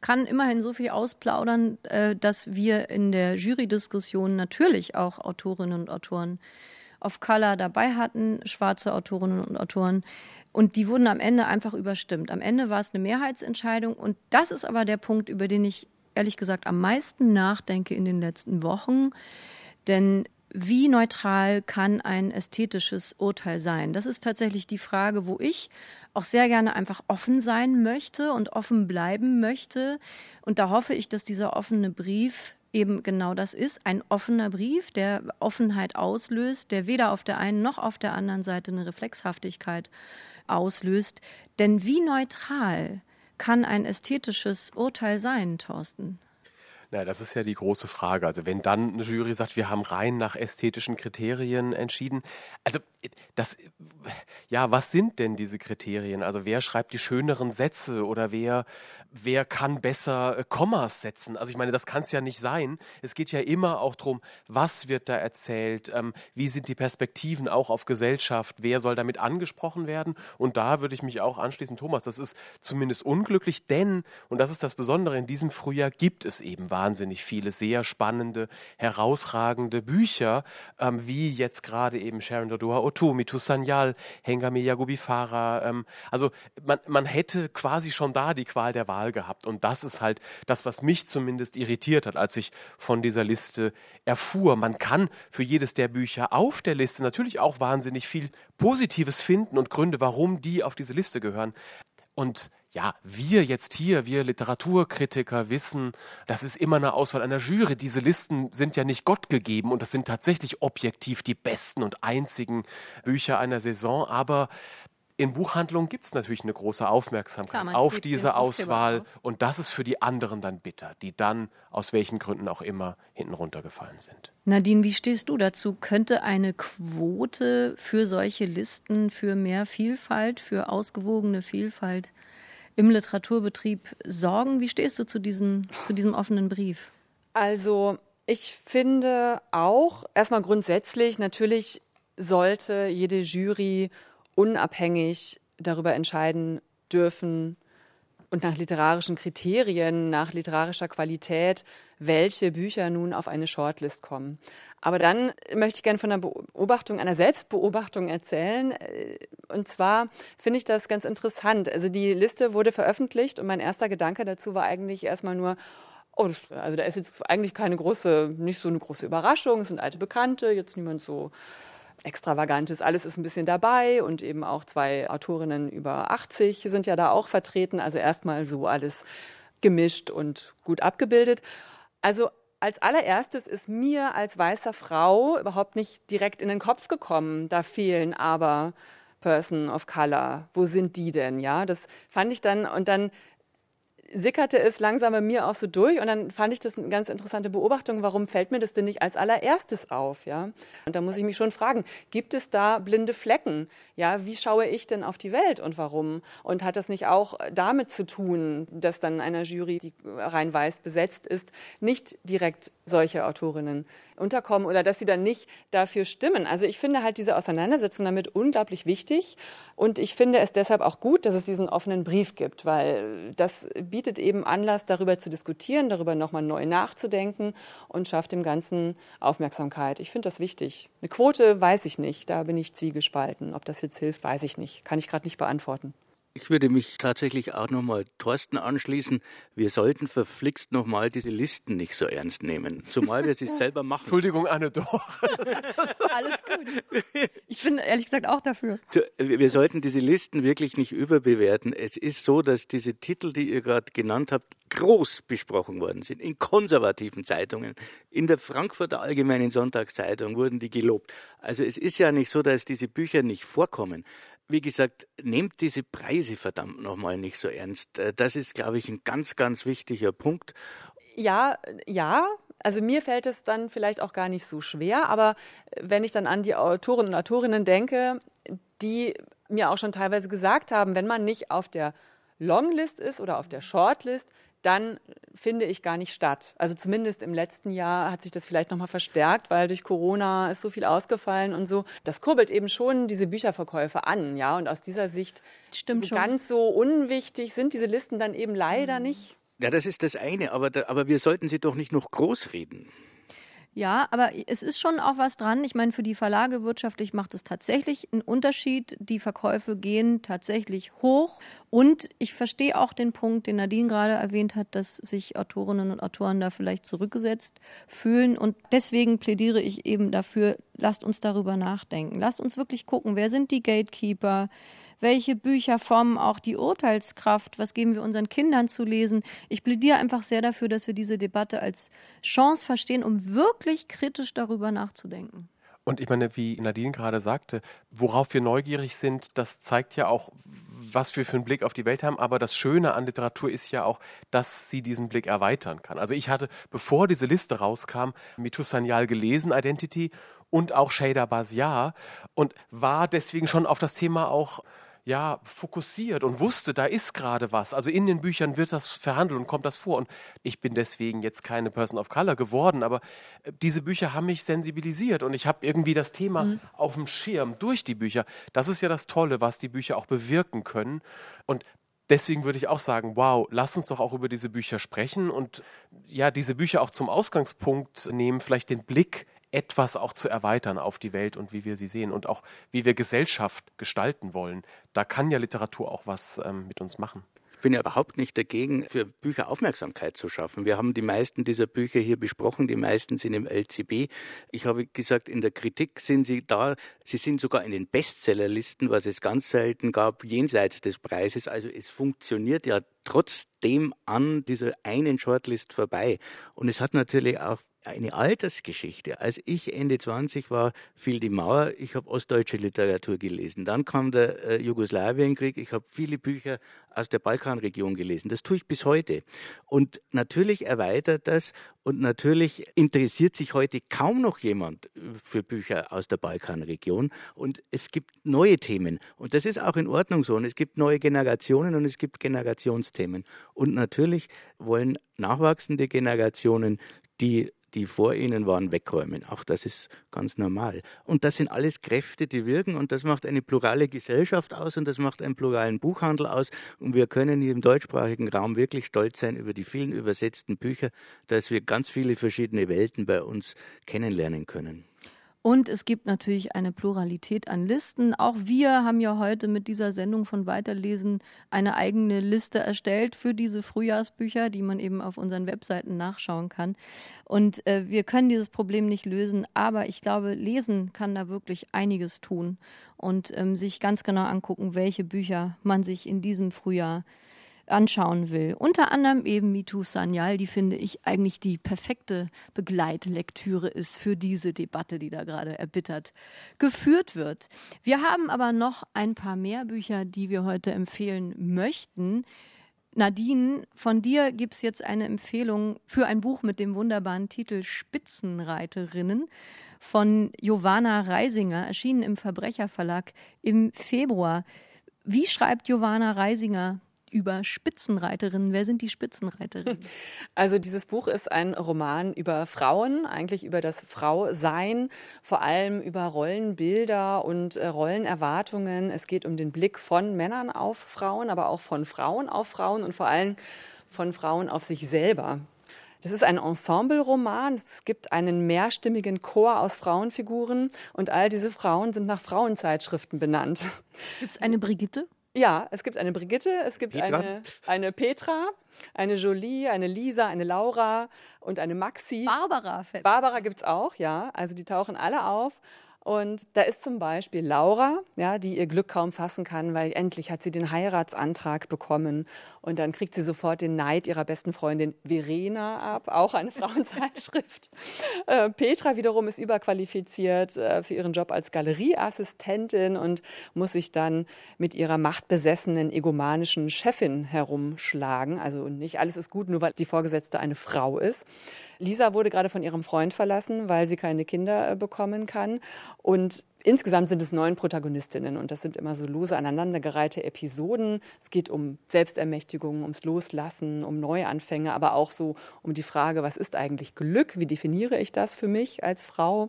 kann immerhin so viel ausplaudern, äh, dass wir in der Jury-Diskussion natürlich auch Autorinnen und Autoren of Color dabei hatten, schwarze Autorinnen und Autoren. Und die wurden am Ende einfach überstimmt. Am Ende war es eine Mehrheitsentscheidung. Und das ist aber der Punkt, über den ich ehrlich gesagt am meisten nachdenke in den letzten Wochen. Denn wie neutral kann ein ästhetisches Urteil sein? Das ist tatsächlich die Frage, wo ich auch sehr gerne einfach offen sein möchte und offen bleiben möchte. Und da hoffe ich, dass dieser offene Brief eben genau das ist, ein offener Brief, der Offenheit auslöst, der weder auf der einen noch auf der anderen Seite eine Reflexhaftigkeit auslöst. Denn wie neutral kann ein ästhetisches Urteil sein, Thorsten? Na, das ist ja die große Frage. Also wenn dann eine Jury sagt, wir haben rein nach ästhetischen Kriterien entschieden, also das, ja, was sind denn diese Kriterien? Also wer schreibt die schöneren Sätze oder wer, wer kann besser äh, Kommas setzen? Also ich meine, das kann es ja nicht sein. Es geht ja immer auch darum, was wird da erzählt, ähm, wie sind die Perspektiven auch auf Gesellschaft, wer soll damit angesprochen werden? Und da würde ich mich auch anschließen, Thomas, das ist zumindest unglücklich, denn, und das ist das Besondere, in diesem Frühjahr gibt es eben wahnsinnig viele sehr spannende, herausragende Bücher, ähm, wie jetzt gerade eben Sharon Dodua Otu, Mitu Sanyal, Hengame Yagubi Farah. Ähm, also man, man hätte quasi schon da die Qual der Wahl gehabt. Und das ist halt das, was mich zumindest irritiert hat, als ich von dieser Liste erfuhr. Man kann für jedes der Bücher auf der Liste natürlich auch wahnsinnig viel Positives finden und Gründe, warum die auf diese Liste gehören. Und ja, wir jetzt hier, wir Literaturkritiker wissen, das ist immer eine Auswahl einer Jury. Diese Listen sind ja nicht Gott gegeben und das sind tatsächlich objektiv die besten und einzigen Bücher einer Saison. Aber in Buchhandlungen gibt es natürlich eine große Aufmerksamkeit Klar, auf diese Auswahl und das ist für die anderen dann bitter, die dann aus welchen Gründen auch immer hinten runtergefallen sind. Nadine, wie stehst du dazu? Könnte eine Quote für solche Listen, für mehr Vielfalt, für ausgewogene Vielfalt im Literaturbetrieb sorgen? Wie stehst du zu, diesen, zu diesem offenen Brief? Also ich finde auch, erstmal grundsätzlich, natürlich sollte jede Jury unabhängig darüber entscheiden dürfen und nach literarischen Kriterien, nach literarischer Qualität, welche Bücher nun auf eine Shortlist kommen. Aber dann möchte ich gerne von einer Beobachtung, einer Selbstbeobachtung erzählen. Äh, und zwar finde ich das ganz interessant. Also die Liste wurde veröffentlicht und mein erster Gedanke dazu war eigentlich erstmal nur, oh, also da ist jetzt eigentlich keine große, nicht so eine große Überraschung, es sind alte Bekannte, jetzt niemand so Extravagantes. Alles ist ein bisschen dabei und eben auch zwei Autorinnen über 80 sind ja da auch vertreten. Also erstmal so alles gemischt und gut abgebildet. Also als allererstes ist mir als weißer Frau überhaupt nicht direkt in den Kopf gekommen, da fehlen aber Person of Color. Wo sind die denn? Ja, das fand ich dann und dann sickerte es langsam bei mir auch so durch und dann fand ich das eine ganz interessante Beobachtung, warum fällt mir das denn nicht als allererstes auf, ja? Und da muss ich mich schon fragen, gibt es da blinde Flecken? Ja, wie schaue ich denn auf die Welt und warum? Und hat das nicht auch damit zu tun, dass dann einer Jury, die rein weiß besetzt ist, nicht direkt solche Autorinnen unterkommen oder dass sie dann nicht dafür stimmen. Also ich finde halt diese Auseinandersetzung damit unglaublich wichtig und ich finde es deshalb auch gut, dass es diesen offenen Brief gibt, weil das bietet eben Anlass, darüber zu diskutieren, darüber nochmal neu nachzudenken und schafft dem Ganzen Aufmerksamkeit. Ich finde das wichtig. Eine Quote weiß ich nicht, da bin ich zwiegespalten. Ob das jetzt hilft, weiß ich nicht. Kann ich gerade nicht beantworten. Ich würde mich tatsächlich auch nochmal Thorsten anschließen. Wir sollten verflixt nochmal diese Listen nicht so ernst nehmen. Zumal wir sie selber machen. Entschuldigung, Anne, doch. Alles gut. Ich bin ehrlich gesagt auch dafür. Wir sollten diese Listen wirklich nicht überbewerten. Es ist so, dass diese Titel, die ihr gerade genannt habt, groß besprochen worden sind. In konservativen Zeitungen. In der Frankfurter Allgemeinen Sonntagszeitung wurden die gelobt. Also es ist ja nicht so, dass diese Bücher nicht vorkommen wie gesagt, nehmt diese Preise verdammt nochmal nicht so ernst. Äh, das ist, glaube ich, ein ganz, ganz wichtiger Punkt. Ja, ja. Also mir fällt es dann vielleicht auch gar nicht so schwer, aber wenn ich dann an die Autoren und Autorinnen denke, die mir auch schon teilweise gesagt haben, wenn man nicht auf der Longlist ist oder auf der Shortlist, dann finde ich gar nicht statt. Also zumindest im letzten Jahr hat sich das vielleicht nochmal verstärkt, weil durch Corona ist so viel ausgefallen und so. Das kurbelt eben schon diese Bücherverkäufe an, ja. Und aus dieser Sicht Stimmt so schon. ganz so unwichtig sind diese Listen dann eben leider Mhm. nicht. Ja, das ist das eine, aber, da, aber wir sollten sie doch nicht noch groß reden. Ja, aber es ist schon auch was dran. Ich meine, für die Verlage wirtschaftlich macht es tatsächlich einen Unterschied. Die Verkäufe gehen tatsächlich hoch. Und ich verstehe auch den Punkt, den Nadine gerade erwähnt hat, dass sich Autorinnen und Autoren da vielleicht zurückgesetzt fühlen. Und deswegen plädiere ich eben dafür, lasst uns darüber nachdenken. Lasst uns wirklich gucken, wer sind die Gatekeeper? Welche Bücher formen auch die Urteilskraft? Was geben wir unseren Kindern zu lesen? Ich plädiere einfach sehr dafür, dass wir diese Debatte als Chance verstehen, um wirklich kritisch darüber nachzudenken. Und ich meine, wie Nadine gerade sagte, worauf wir neugierig sind, das zeigt ja auch, was wir für einen Blick auf die Welt haben. Aber das Schöne an Literatur ist ja auch, dass sie diesen Blick erweitern kann. Also ich hatte, bevor diese Liste rauskam, Mitu Sanyal gelesen, Identity, und auch Shader Basiar und war deswegen schon auf das Thema auch ja, fokussiert und wusste, da ist gerade was. Also in den Büchern wird das verhandelt und kommt das vor. Und ich bin deswegen jetzt keine Person of Color geworden, aber äh, diese Bücher haben mich sensibilisiert und ich habe irgendwie das Thema mhm. auf dem Schirm durch die Bücher. Das ist ja das Tolle, was die Bücher auch bewirken können. Und Deswegen würde ich auch sagen, wow, lass uns doch auch über diese Bücher sprechen und ja, diese Bücher auch zum Ausgangspunkt nehmen, vielleicht den Blick etwas auch zu erweitern auf die Welt und wie wir sie sehen und auch wie wir Gesellschaft gestalten wollen. Da kann ja Literatur auch was ähm, mit uns machen. Ich bin ja überhaupt nicht dagegen, für Bücher Aufmerksamkeit zu schaffen. Wir haben die meisten dieser Bücher hier besprochen, die meisten sind im LCB. Ich habe gesagt, in der Kritik sind sie da, sie sind sogar in den Bestsellerlisten, was es ganz selten gab, jenseits des Preises. Also es funktioniert ja trotzdem an dieser einen Shortlist vorbei. Und es hat natürlich auch eine Altersgeschichte. Als ich Ende 20 war, fiel die Mauer. Ich habe ostdeutsche Literatur gelesen. Dann kam der äh, Jugoslawienkrieg. Ich habe viele Bücher aus der Balkanregion gelesen. Das tue ich bis heute. Und natürlich erweitert das und natürlich interessiert sich heute kaum noch jemand für Bücher aus der Balkanregion. Und es gibt neue Themen. Und das ist auch in Ordnung so. Und es gibt neue Generationen und es gibt Generationsthemen. Und natürlich wollen nachwachsende Generationen die die vor ihnen waren, wegräumen. Auch das ist ganz normal. Und das sind alles Kräfte, die wirken und das macht eine plurale Gesellschaft aus und das macht einen pluralen Buchhandel aus. Und wir können im deutschsprachigen Raum wirklich stolz sein über die vielen übersetzten Bücher, dass wir ganz viele verschiedene Welten bei uns kennenlernen können. Und es gibt natürlich eine Pluralität an Listen. Auch wir haben ja heute mit dieser Sendung von Weiterlesen eine eigene Liste erstellt für diese Frühjahrsbücher, die man eben auf unseren Webseiten nachschauen kann. Und äh, wir können dieses Problem nicht lösen, aber ich glaube, Lesen kann da wirklich einiges tun und ähm, sich ganz genau angucken, welche Bücher man sich in diesem Frühjahr anschauen will. Unter anderem eben Mitu Sanyal, die finde ich eigentlich die perfekte Begleitlektüre ist für diese Debatte, die da gerade erbittert geführt wird. Wir haben aber noch ein paar mehr Bücher, die wir heute empfehlen möchten. Nadine, von dir gibt es jetzt eine Empfehlung für ein Buch mit dem wunderbaren Titel Spitzenreiterinnen von Jovanna Reisinger, erschienen im Verbrecherverlag im Februar. Wie schreibt Jovanna Reisinger über Spitzenreiterinnen. Wer sind die Spitzenreiterinnen? Also dieses Buch ist ein Roman über Frauen, eigentlich über das Frausein, vor allem über Rollenbilder und äh, Rollenerwartungen. Es geht um den Blick von Männern auf Frauen, aber auch von Frauen auf Frauen und vor allem von Frauen auf sich selber. Das ist ein Ensemble-Roman. Es gibt einen mehrstimmigen Chor aus Frauenfiguren und all diese Frauen sind nach Frauenzeitschriften benannt. Gibt es eine Brigitte? Ja, es gibt eine Brigitte, es gibt Petra? eine, eine Petra, eine Jolie, eine Lisa, eine Laura und eine Maxi. Barbara. fällt- Barbara gibt's auch, ja. Also die tauchen alle auf. Und da ist zum Beispiel Laura, ja, die ihr Glück kaum fassen kann, weil endlich hat sie den Heiratsantrag bekommen. Und dann kriegt sie sofort den Neid ihrer besten Freundin Verena ab, auch eine Frauenzeitschrift. äh, Petra wiederum ist überqualifiziert äh, für ihren Job als Galerieassistentin und muss sich dann mit ihrer machtbesessenen, egomanischen Chefin herumschlagen. Also nicht alles ist gut, nur weil die Vorgesetzte eine Frau ist. Lisa wurde gerade von ihrem Freund verlassen, weil sie keine Kinder äh, bekommen kann. Und Insgesamt sind es neun Protagonistinnen und das sind immer so lose aneinandergereihte Episoden. Es geht um Selbstermächtigung, ums Loslassen, um Neuanfänge, aber auch so um die Frage, was ist eigentlich Glück? Wie definiere ich das für mich als Frau?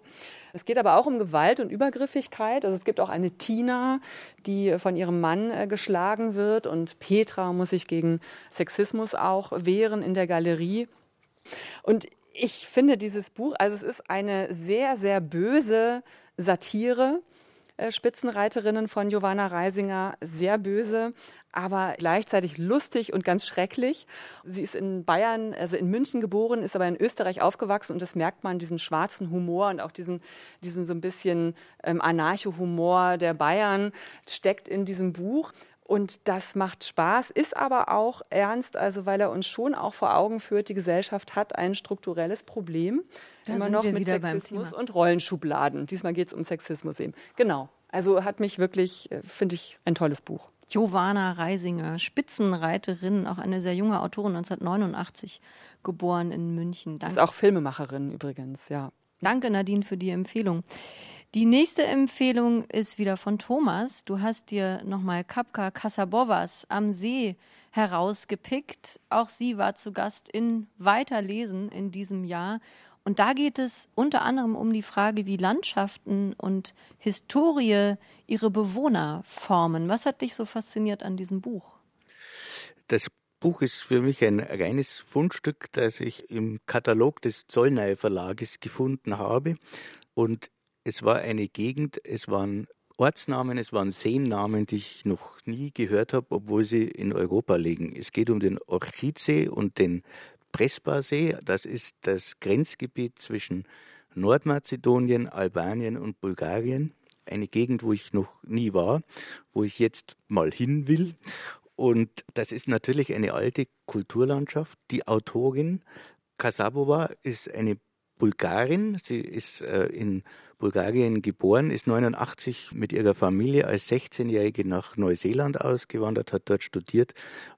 Es geht aber auch um Gewalt und Übergriffigkeit. Also es gibt auch eine Tina, die von ihrem Mann äh, geschlagen wird und Petra muss sich gegen Sexismus auch wehren in der Galerie. Und ich finde dieses Buch, also es ist eine sehr, sehr böse Satire. Äh, Spitzenreiterinnen von Giovanna Reisinger, sehr böse, aber gleichzeitig lustig und ganz schrecklich. Sie ist in Bayern, also in München geboren, ist aber in Österreich aufgewachsen und das merkt man, diesen schwarzen Humor und auch diesen, diesen so ein bisschen ähm, Anarcho-Humor der Bayern steckt in diesem Buch. Und das macht Spaß, ist aber auch ernst, also weil er uns schon auch vor Augen führt, die Gesellschaft hat ein strukturelles Problem. Da immer noch mit Sexismus und Rollenschubladen. Diesmal geht es um Sexismus eben. Genau. Also hat mich wirklich, äh, finde ich, ein tolles Buch. Giovanna Reisinger, Spitzenreiterin, auch eine sehr junge Autorin, 1989 geboren in München. Danke. Ist auch Filmemacherin übrigens, ja. Danke, Nadine, für die Empfehlung. Die nächste Empfehlung ist wieder von Thomas. Du hast dir nochmal Kapka Kasabovas am See herausgepickt. Auch sie war zu Gast in Weiterlesen in diesem Jahr. Und da geht es unter anderem um die Frage, wie Landschaften und Historie ihre Bewohner formen. Was hat dich so fasziniert an diesem Buch? Das Buch ist für mich ein reines Fundstück, das ich im Katalog des Zollnei Verlages gefunden habe. Und es war eine Gegend, es waren Ortsnamen, es waren Seennamen, die ich noch nie gehört habe, obwohl sie in Europa liegen. Es geht um den Orchidsee und den Prespa-See. Das ist das Grenzgebiet zwischen Nordmazedonien, Albanien und Bulgarien. Eine Gegend, wo ich noch nie war, wo ich jetzt mal hin will. Und das ist natürlich eine alte Kulturlandschaft. Die Autorin Kasabova ist eine Bulgarin. Sie ist äh, in Bulgarien geboren, ist 89 mit ihrer Familie als 16-Jährige nach Neuseeland ausgewandert, hat dort studiert,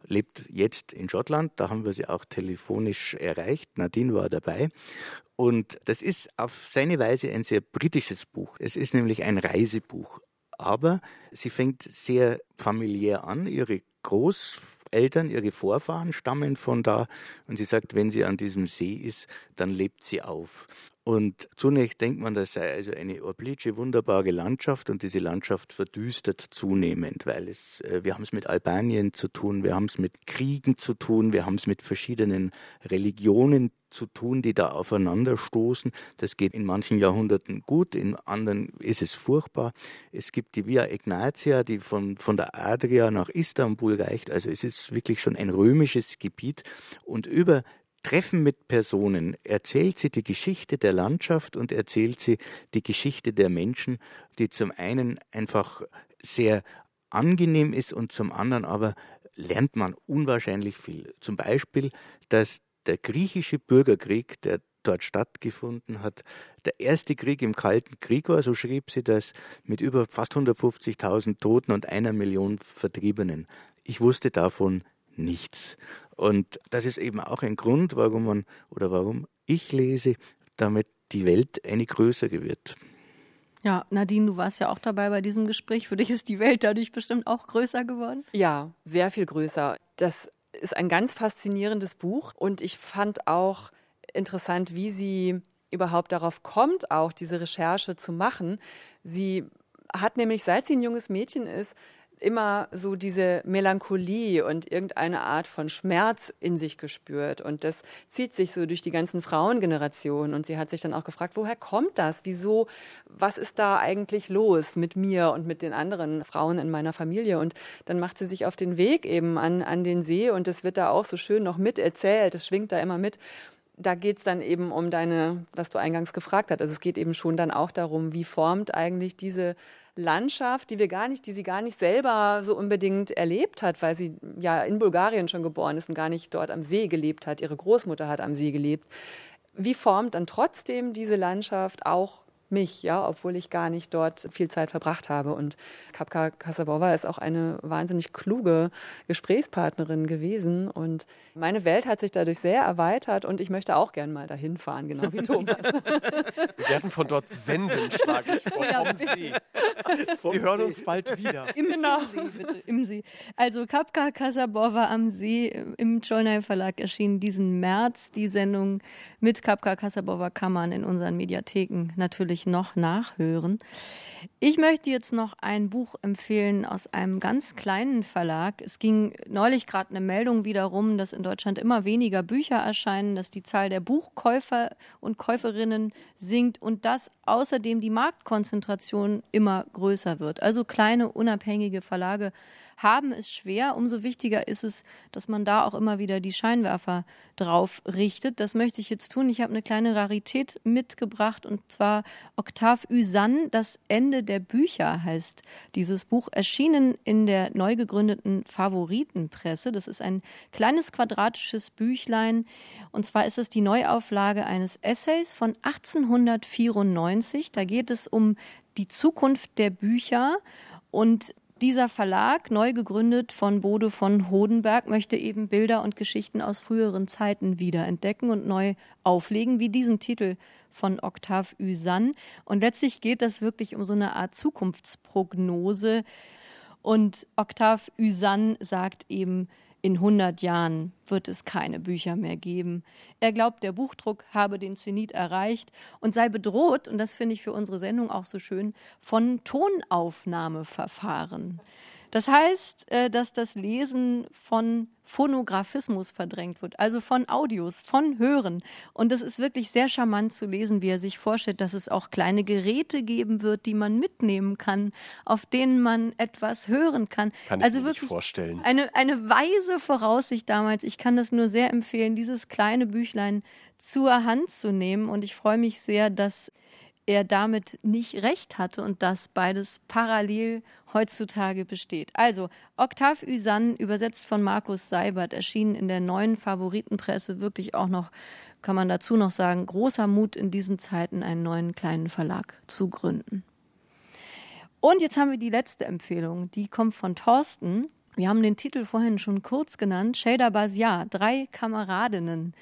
lebt jetzt in Schottland. Da haben wir sie auch telefonisch erreicht. Nadine war dabei. Und das ist auf seine Weise ein sehr britisches Buch. Es ist nämlich ein Reisebuch. Aber sie fängt sehr familiär an. Ihre Großeltern, ihre Vorfahren stammen von da. Und sie sagt, wenn sie an diesem See ist, dann lebt sie auf. Und zunächst denkt man, das sei also eine oblique, wunderbare Landschaft und diese Landschaft verdüstert zunehmend, weil es, äh, wir haben es mit Albanien zu tun, wir haben es mit Kriegen zu tun, wir haben es mit verschiedenen Religionen zu tun, die da aufeinanderstoßen. Das geht in manchen Jahrhunderten gut, in anderen ist es furchtbar. Es gibt die Via Ignatia, die von, von der Adria nach Istanbul reicht. Also es ist wirklich schon ein römisches Gebiet. Und über Treffen mit Personen erzählt sie die Geschichte der Landschaft und erzählt sie die Geschichte der Menschen, die zum einen einfach sehr angenehm ist und zum anderen aber lernt man unwahrscheinlich viel. Zum Beispiel, dass der griechische Bürgerkrieg, der dort stattgefunden hat, der erste Krieg im Kalten Krieg war, so schrieb sie das, mit über fast 150.000 Toten und einer Million Vertriebenen. Ich wusste davon nichts. Und das ist eben auch ein Grund, warum man oder warum ich lese, damit die Welt eine größere wird. Ja, Nadine, du warst ja auch dabei bei diesem Gespräch. Für dich ist die Welt dadurch bestimmt auch größer geworden? Ja, sehr viel größer. Das ist ein ganz faszinierendes Buch und ich fand auch interessant, wie sie überhaupt darauf kommt, auch diese Recherche zu machen. Sie hat nämlich, seit sie ein junges Mädchen ist, immer so diese Melancholie und irgendeine Art von Schmerz in sich gespürt. Und das zieht sich so durch die ganzen Frauengenerationen. Und sie hat sich dann auch gefragt, woher kommt das? Wieso? Was ist da eigentlich los mit mir und mit den anderen Frauen in meiner Familie? Und dann macht sie sich auf den Weg eben an, an den See und das wird da auch so schön noch miterzählt. Das schwingt da immer mit da geht es dann eben um deine, was du eingangs gefragt hast. Also es geht eben schon dann auch darum, wie formt eigentlich diese Landschaft, die wir gar nicht, die sie gar nicht selber so unbedingt erlebt hat, weil sie ja in Bulgarien schon geboren ist und gar nicht dort am See gelebt hat. Ihre Großmutter hat am See gelebt. Wie formt dann trotzdem diese Landschaft auch mich, ja, obwohl ich gar nicht dort viel Zeit verbracht habe. Und Kapka Kasabova ist auch eine wahnsinnig kluge Gesprächspartnerin gewesen. Und meine Welt hat sich dadurch sehr erweitert und ich möchte auch gern mal dahin fahren, genau wie Thomas. Wir werden von dort senden, schlage ich vor, vom See. Sie hören uns bald wieder. Im, genau. im See, bitte, im See. Also Kapka Kasabova am See im Cholnay Verlag erschien diesen März. Die Sendung mit Kapka Kasabova kann man in unseren Mediatheken natürlich noch nachhören. Ich möchte jetzt noch ein Buch empfehlen aus einem ganz kleinen Verlag. Es ging neulich gerade eine Meldung wieder rum, dass in Deutschland immer weniger Bücher erscheinen, dass die Zahl der Buchkäufer und Käuferinnen sinkt und dass außerdem die Marktkonzentration immer größer wird. Also kleine unabhängige Verlage haben es schwer. Umso wichtiger ist es, dass man da auch immer wieder die Scheinwerfer drauf richtet. Das möchte ich jetzt tun. Ich habe eine kleine Rarität mitgebracht und zwar Octave Usanne, Das Ende der Bücher heißt dieses Buch, erschienen in der neu gegründeten Favoritenpresse. Das ist ein kleines quadratisches Büchlein und zwar ist es die Neuauflage eines Essays von 1894. Da geht es um die Zukunft der Bücher und dieser Verlag, neu gegründet von Bode von Hodenberg, möchte eben Bilder und Geschichten aus früheren Zeiten wiederentdecken und neu auflegen, wie diesen Titel von Octave Usanne. Und letztlich geht das wirklich um so eine Art Zukunftsprognose. Und Octave Usanne sagt eben, in 100 Jahren wird es keine Bücher mehr geben. Er glaubt, der Buchdruck habe den Zenit erreicht und sei bedroht, und das finde ich für unsere Sendung auch so schön, von Tonaufnahmeverfahren. Das heißt, äh, dass das Lesen von Phonographismus verdrängt wird, also von Audios, von Hören. Und das ist wirklich sehr charmant zu lesen, wie er sich vorstellt, dass es auch kleine Geräte geben wird, die man mitnehmen kann, auf denen man etwas hören kann. Kann ich also mir wirklich vorstellen. Eine, eine weise Voraussicht damals. Ich kann das nur sehr empfehlen, dieses kleine Büchlein zur Hand zu nehmen. Und ich freue mich sehr, dass er damit nicht recht hatte und dass beides parallel heutzutage besteht. Also, Octave Usanne, übersetzt von Markus Seibert, erschienen in der neuen Favoritenpresse. Wirklich auch noch, kann man dazu noch sagen, großer Mut in diesen Zeiten, einen neuen kleinen Verlag zu gründen. Und jetzt haben wir die letzte Empfehlung. Die kommt von Thorsten. Wir haben den Titel vorhin schon kurz genannt. Shader Basia, drei Kameradinnen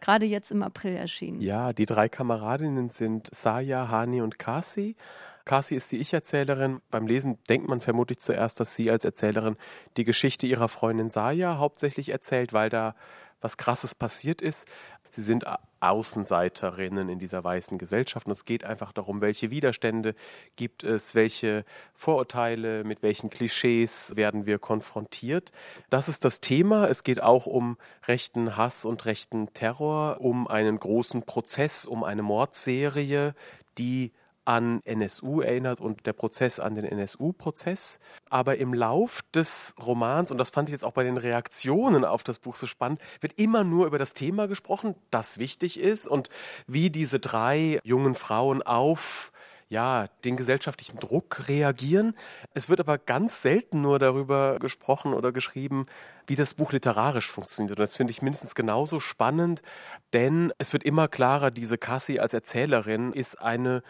gerade jetzt im April erschienen. Ja, die drei Kameradinnen sind Saya, Hani und Kasi. Kasi ist die Ich-Erzählerin. Beim Lesen denkt man vermutlich zuerst, dass sie als Erzählerin die Geschichte ihrer Freundin Saya hauptsächlich erzählt, weil da was Krasses passiert ist. Sie sind Außenseiterinnen in dieser weißen Gesellschaft. Und es geht einfach darum, welche Widerstände gibt es, welche Vorurteile, mit welchen Klischees werden wir konfrontiert. Das ist das Thema. Es geht auch um rechten Hass und rechten Terror, um einen großen Prozess, um eine Mordserie, die an NSU erinnert und der Prozess an den NSU-Prozess. Aber im Lauf des Romans, und das fand ich jetzt auch bei den Reaktionen auf das Buch so spannend, wird immer nur über das Thema gesprochen, das wichtig ist und wie diese drei jungen Frauen auf ja, den gesellschaftlichen Druck reagieren. Es wird aber ganz selten nur darüber gesprochen oder geschrieben, wie das Buch literarisch funktioniert. Und das finde ich mindestens genauso spannend, denn es wird immer klarer, diese Cassie als Erzählerin ist eine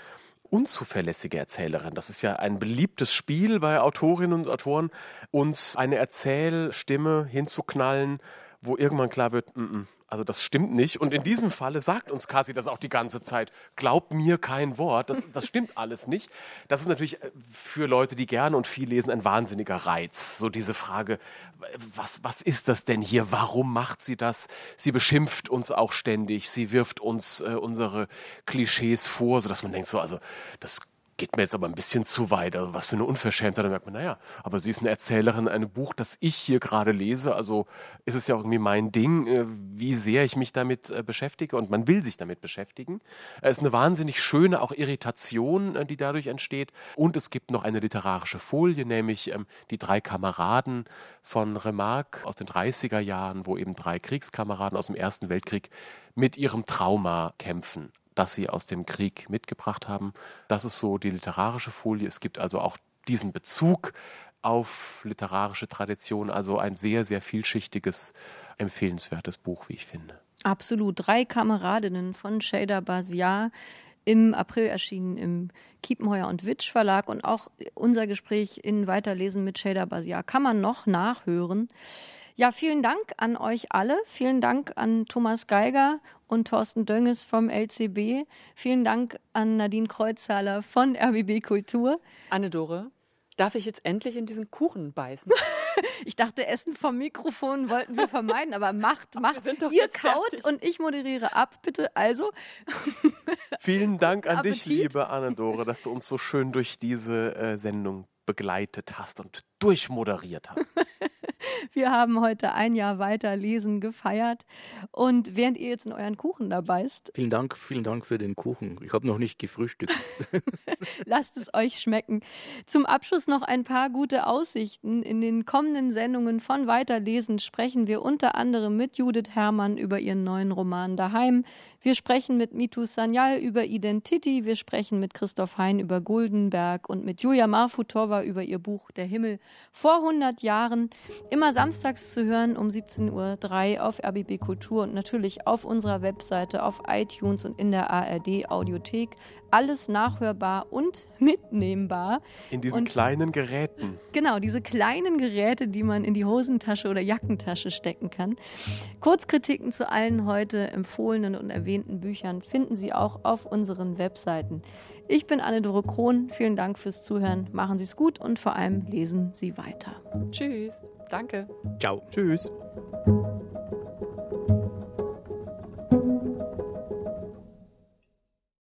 unzuverlässige Erzählerin. Das ist ja ein beliebtes Spiel bei Autorinnen und Autoren, uns eine Erzählstimme hinzuknallen, wo irgendwann klar wird, mm -mm, also das stimmt nicht. Und in diesem Falle sagt uns Kasi das auch die ganze Zeit. Glaub mir kein Wort. Das, das stimmt alles nicht. Das ist natürlich äh, für Leute, die gerne und viel lesen, ein wahnsinniger Reiz. So diese Frage, was, was ist das denn hier? Warum macht sie das? Sie beschimpft uns auch ständig. Sie wirft uns äh, unsere Klischees vor, sodass man denkt so, also das geht mir jetzt aber ein bisschen zu weit. Also was für eine Unverschämtheit. Da merkt man, naja, aber sie ist eine Erzählerin, ein Buch, das ich hier gerade lese. Also ist es ja irgendwie mein Ding, äh, wie sehr ich mich damit äh, beschäftige und man will sich damit beschäftigen. Es ist eine wahnsinnig schöne auch Irritation, äh, die dadurch entsteht. Und es gibt noch eine literarische Folie, nämlich ähm, die drei Kameraden von Remarque aus den 30er Jahren, wo eben drei Kriegskameraden aus dem Ersten Weltkrieg mit ihrem Trauma kämpfen das sie aus dem Krieg mitgebracht haben. Das ist so die literarische Folie. Es gibt also auch diesen Bezug auf literarische Tradition, also ein sehr, sehr vielschichtiges, empfehlenswertes Buch, wie ich finde. Absolut. Drei Kameradinnen von Shader Baziar im April erschienen im Kiepenheuer und Witsch Verlag und auch unser Gespräch in Weiterlesen mit Shader Basia kann man noch nachhören. Ja, vielen Dank an euch alle. Vielen Dank an Thomas Geiger und Thorsten Dönges vom LCB. Vielen Dank an Nadine Kreuzhaler von RBB Kultur. Anne-Dore, darf ich jetzt endlich in diesen Kuchen beißen? ich dachte, Essen vom Mikrofon wollten wir vermeiden, aber macht, macht. Ihr kaut fertig. und ich moderiere ab, bitte. Also. Vielen Dank an Appetit. dich, liebe Anne-Dore, dass du uns so schön durch diese äh, Sendung begleitet hast und durchmoderiert hast. Wir haben heute ein Jahr weiter Lesen gefeiert. Und während ihr jetzt in euren Kuchen da beißt. Vielen Dank, vielen Dank für den Kuchen. Ich habe noch nicht gefrühstückt. Lasst es euch schmecken. Zum Abschluss noch ein paar gute Aussichten. In den kommenden Sendungen von Weiterlesen sprechen wir unter anderem mit Judith Herrmann über ihren neuen Roman Daheim. Wir sprechen mit Mitu Sanyal über Identity. Wir sprechen mit Christoph Hein über Guldenberg und mit Julia Marfutova über ihr Buch Der Himmel vor 100 Jahren. Immer samstags zu hören um 17.03 Uhr auf RBB Kultur und natürlich auf unserer Webseite, auf iTunes und in der ARD Audiothek. Alles nachhörbar und mitnehmbar. In diesen und, kleinen Geräten. Genau, diese kleinen Geräte, die man in die Hosentasche oder Jackentasche stecken kann. Kurzkritiken zu allen heute empfohlenen und erwähnten Büchern finden Sie auch auf unseren Webseiten. Ich bin Anne-Dore Krohn. Vielen Dank fürs Zuhören. Machen Sie es gut und vor allem lesen Sie weiter. Tschüss. Danke. Ciao. Tschüss.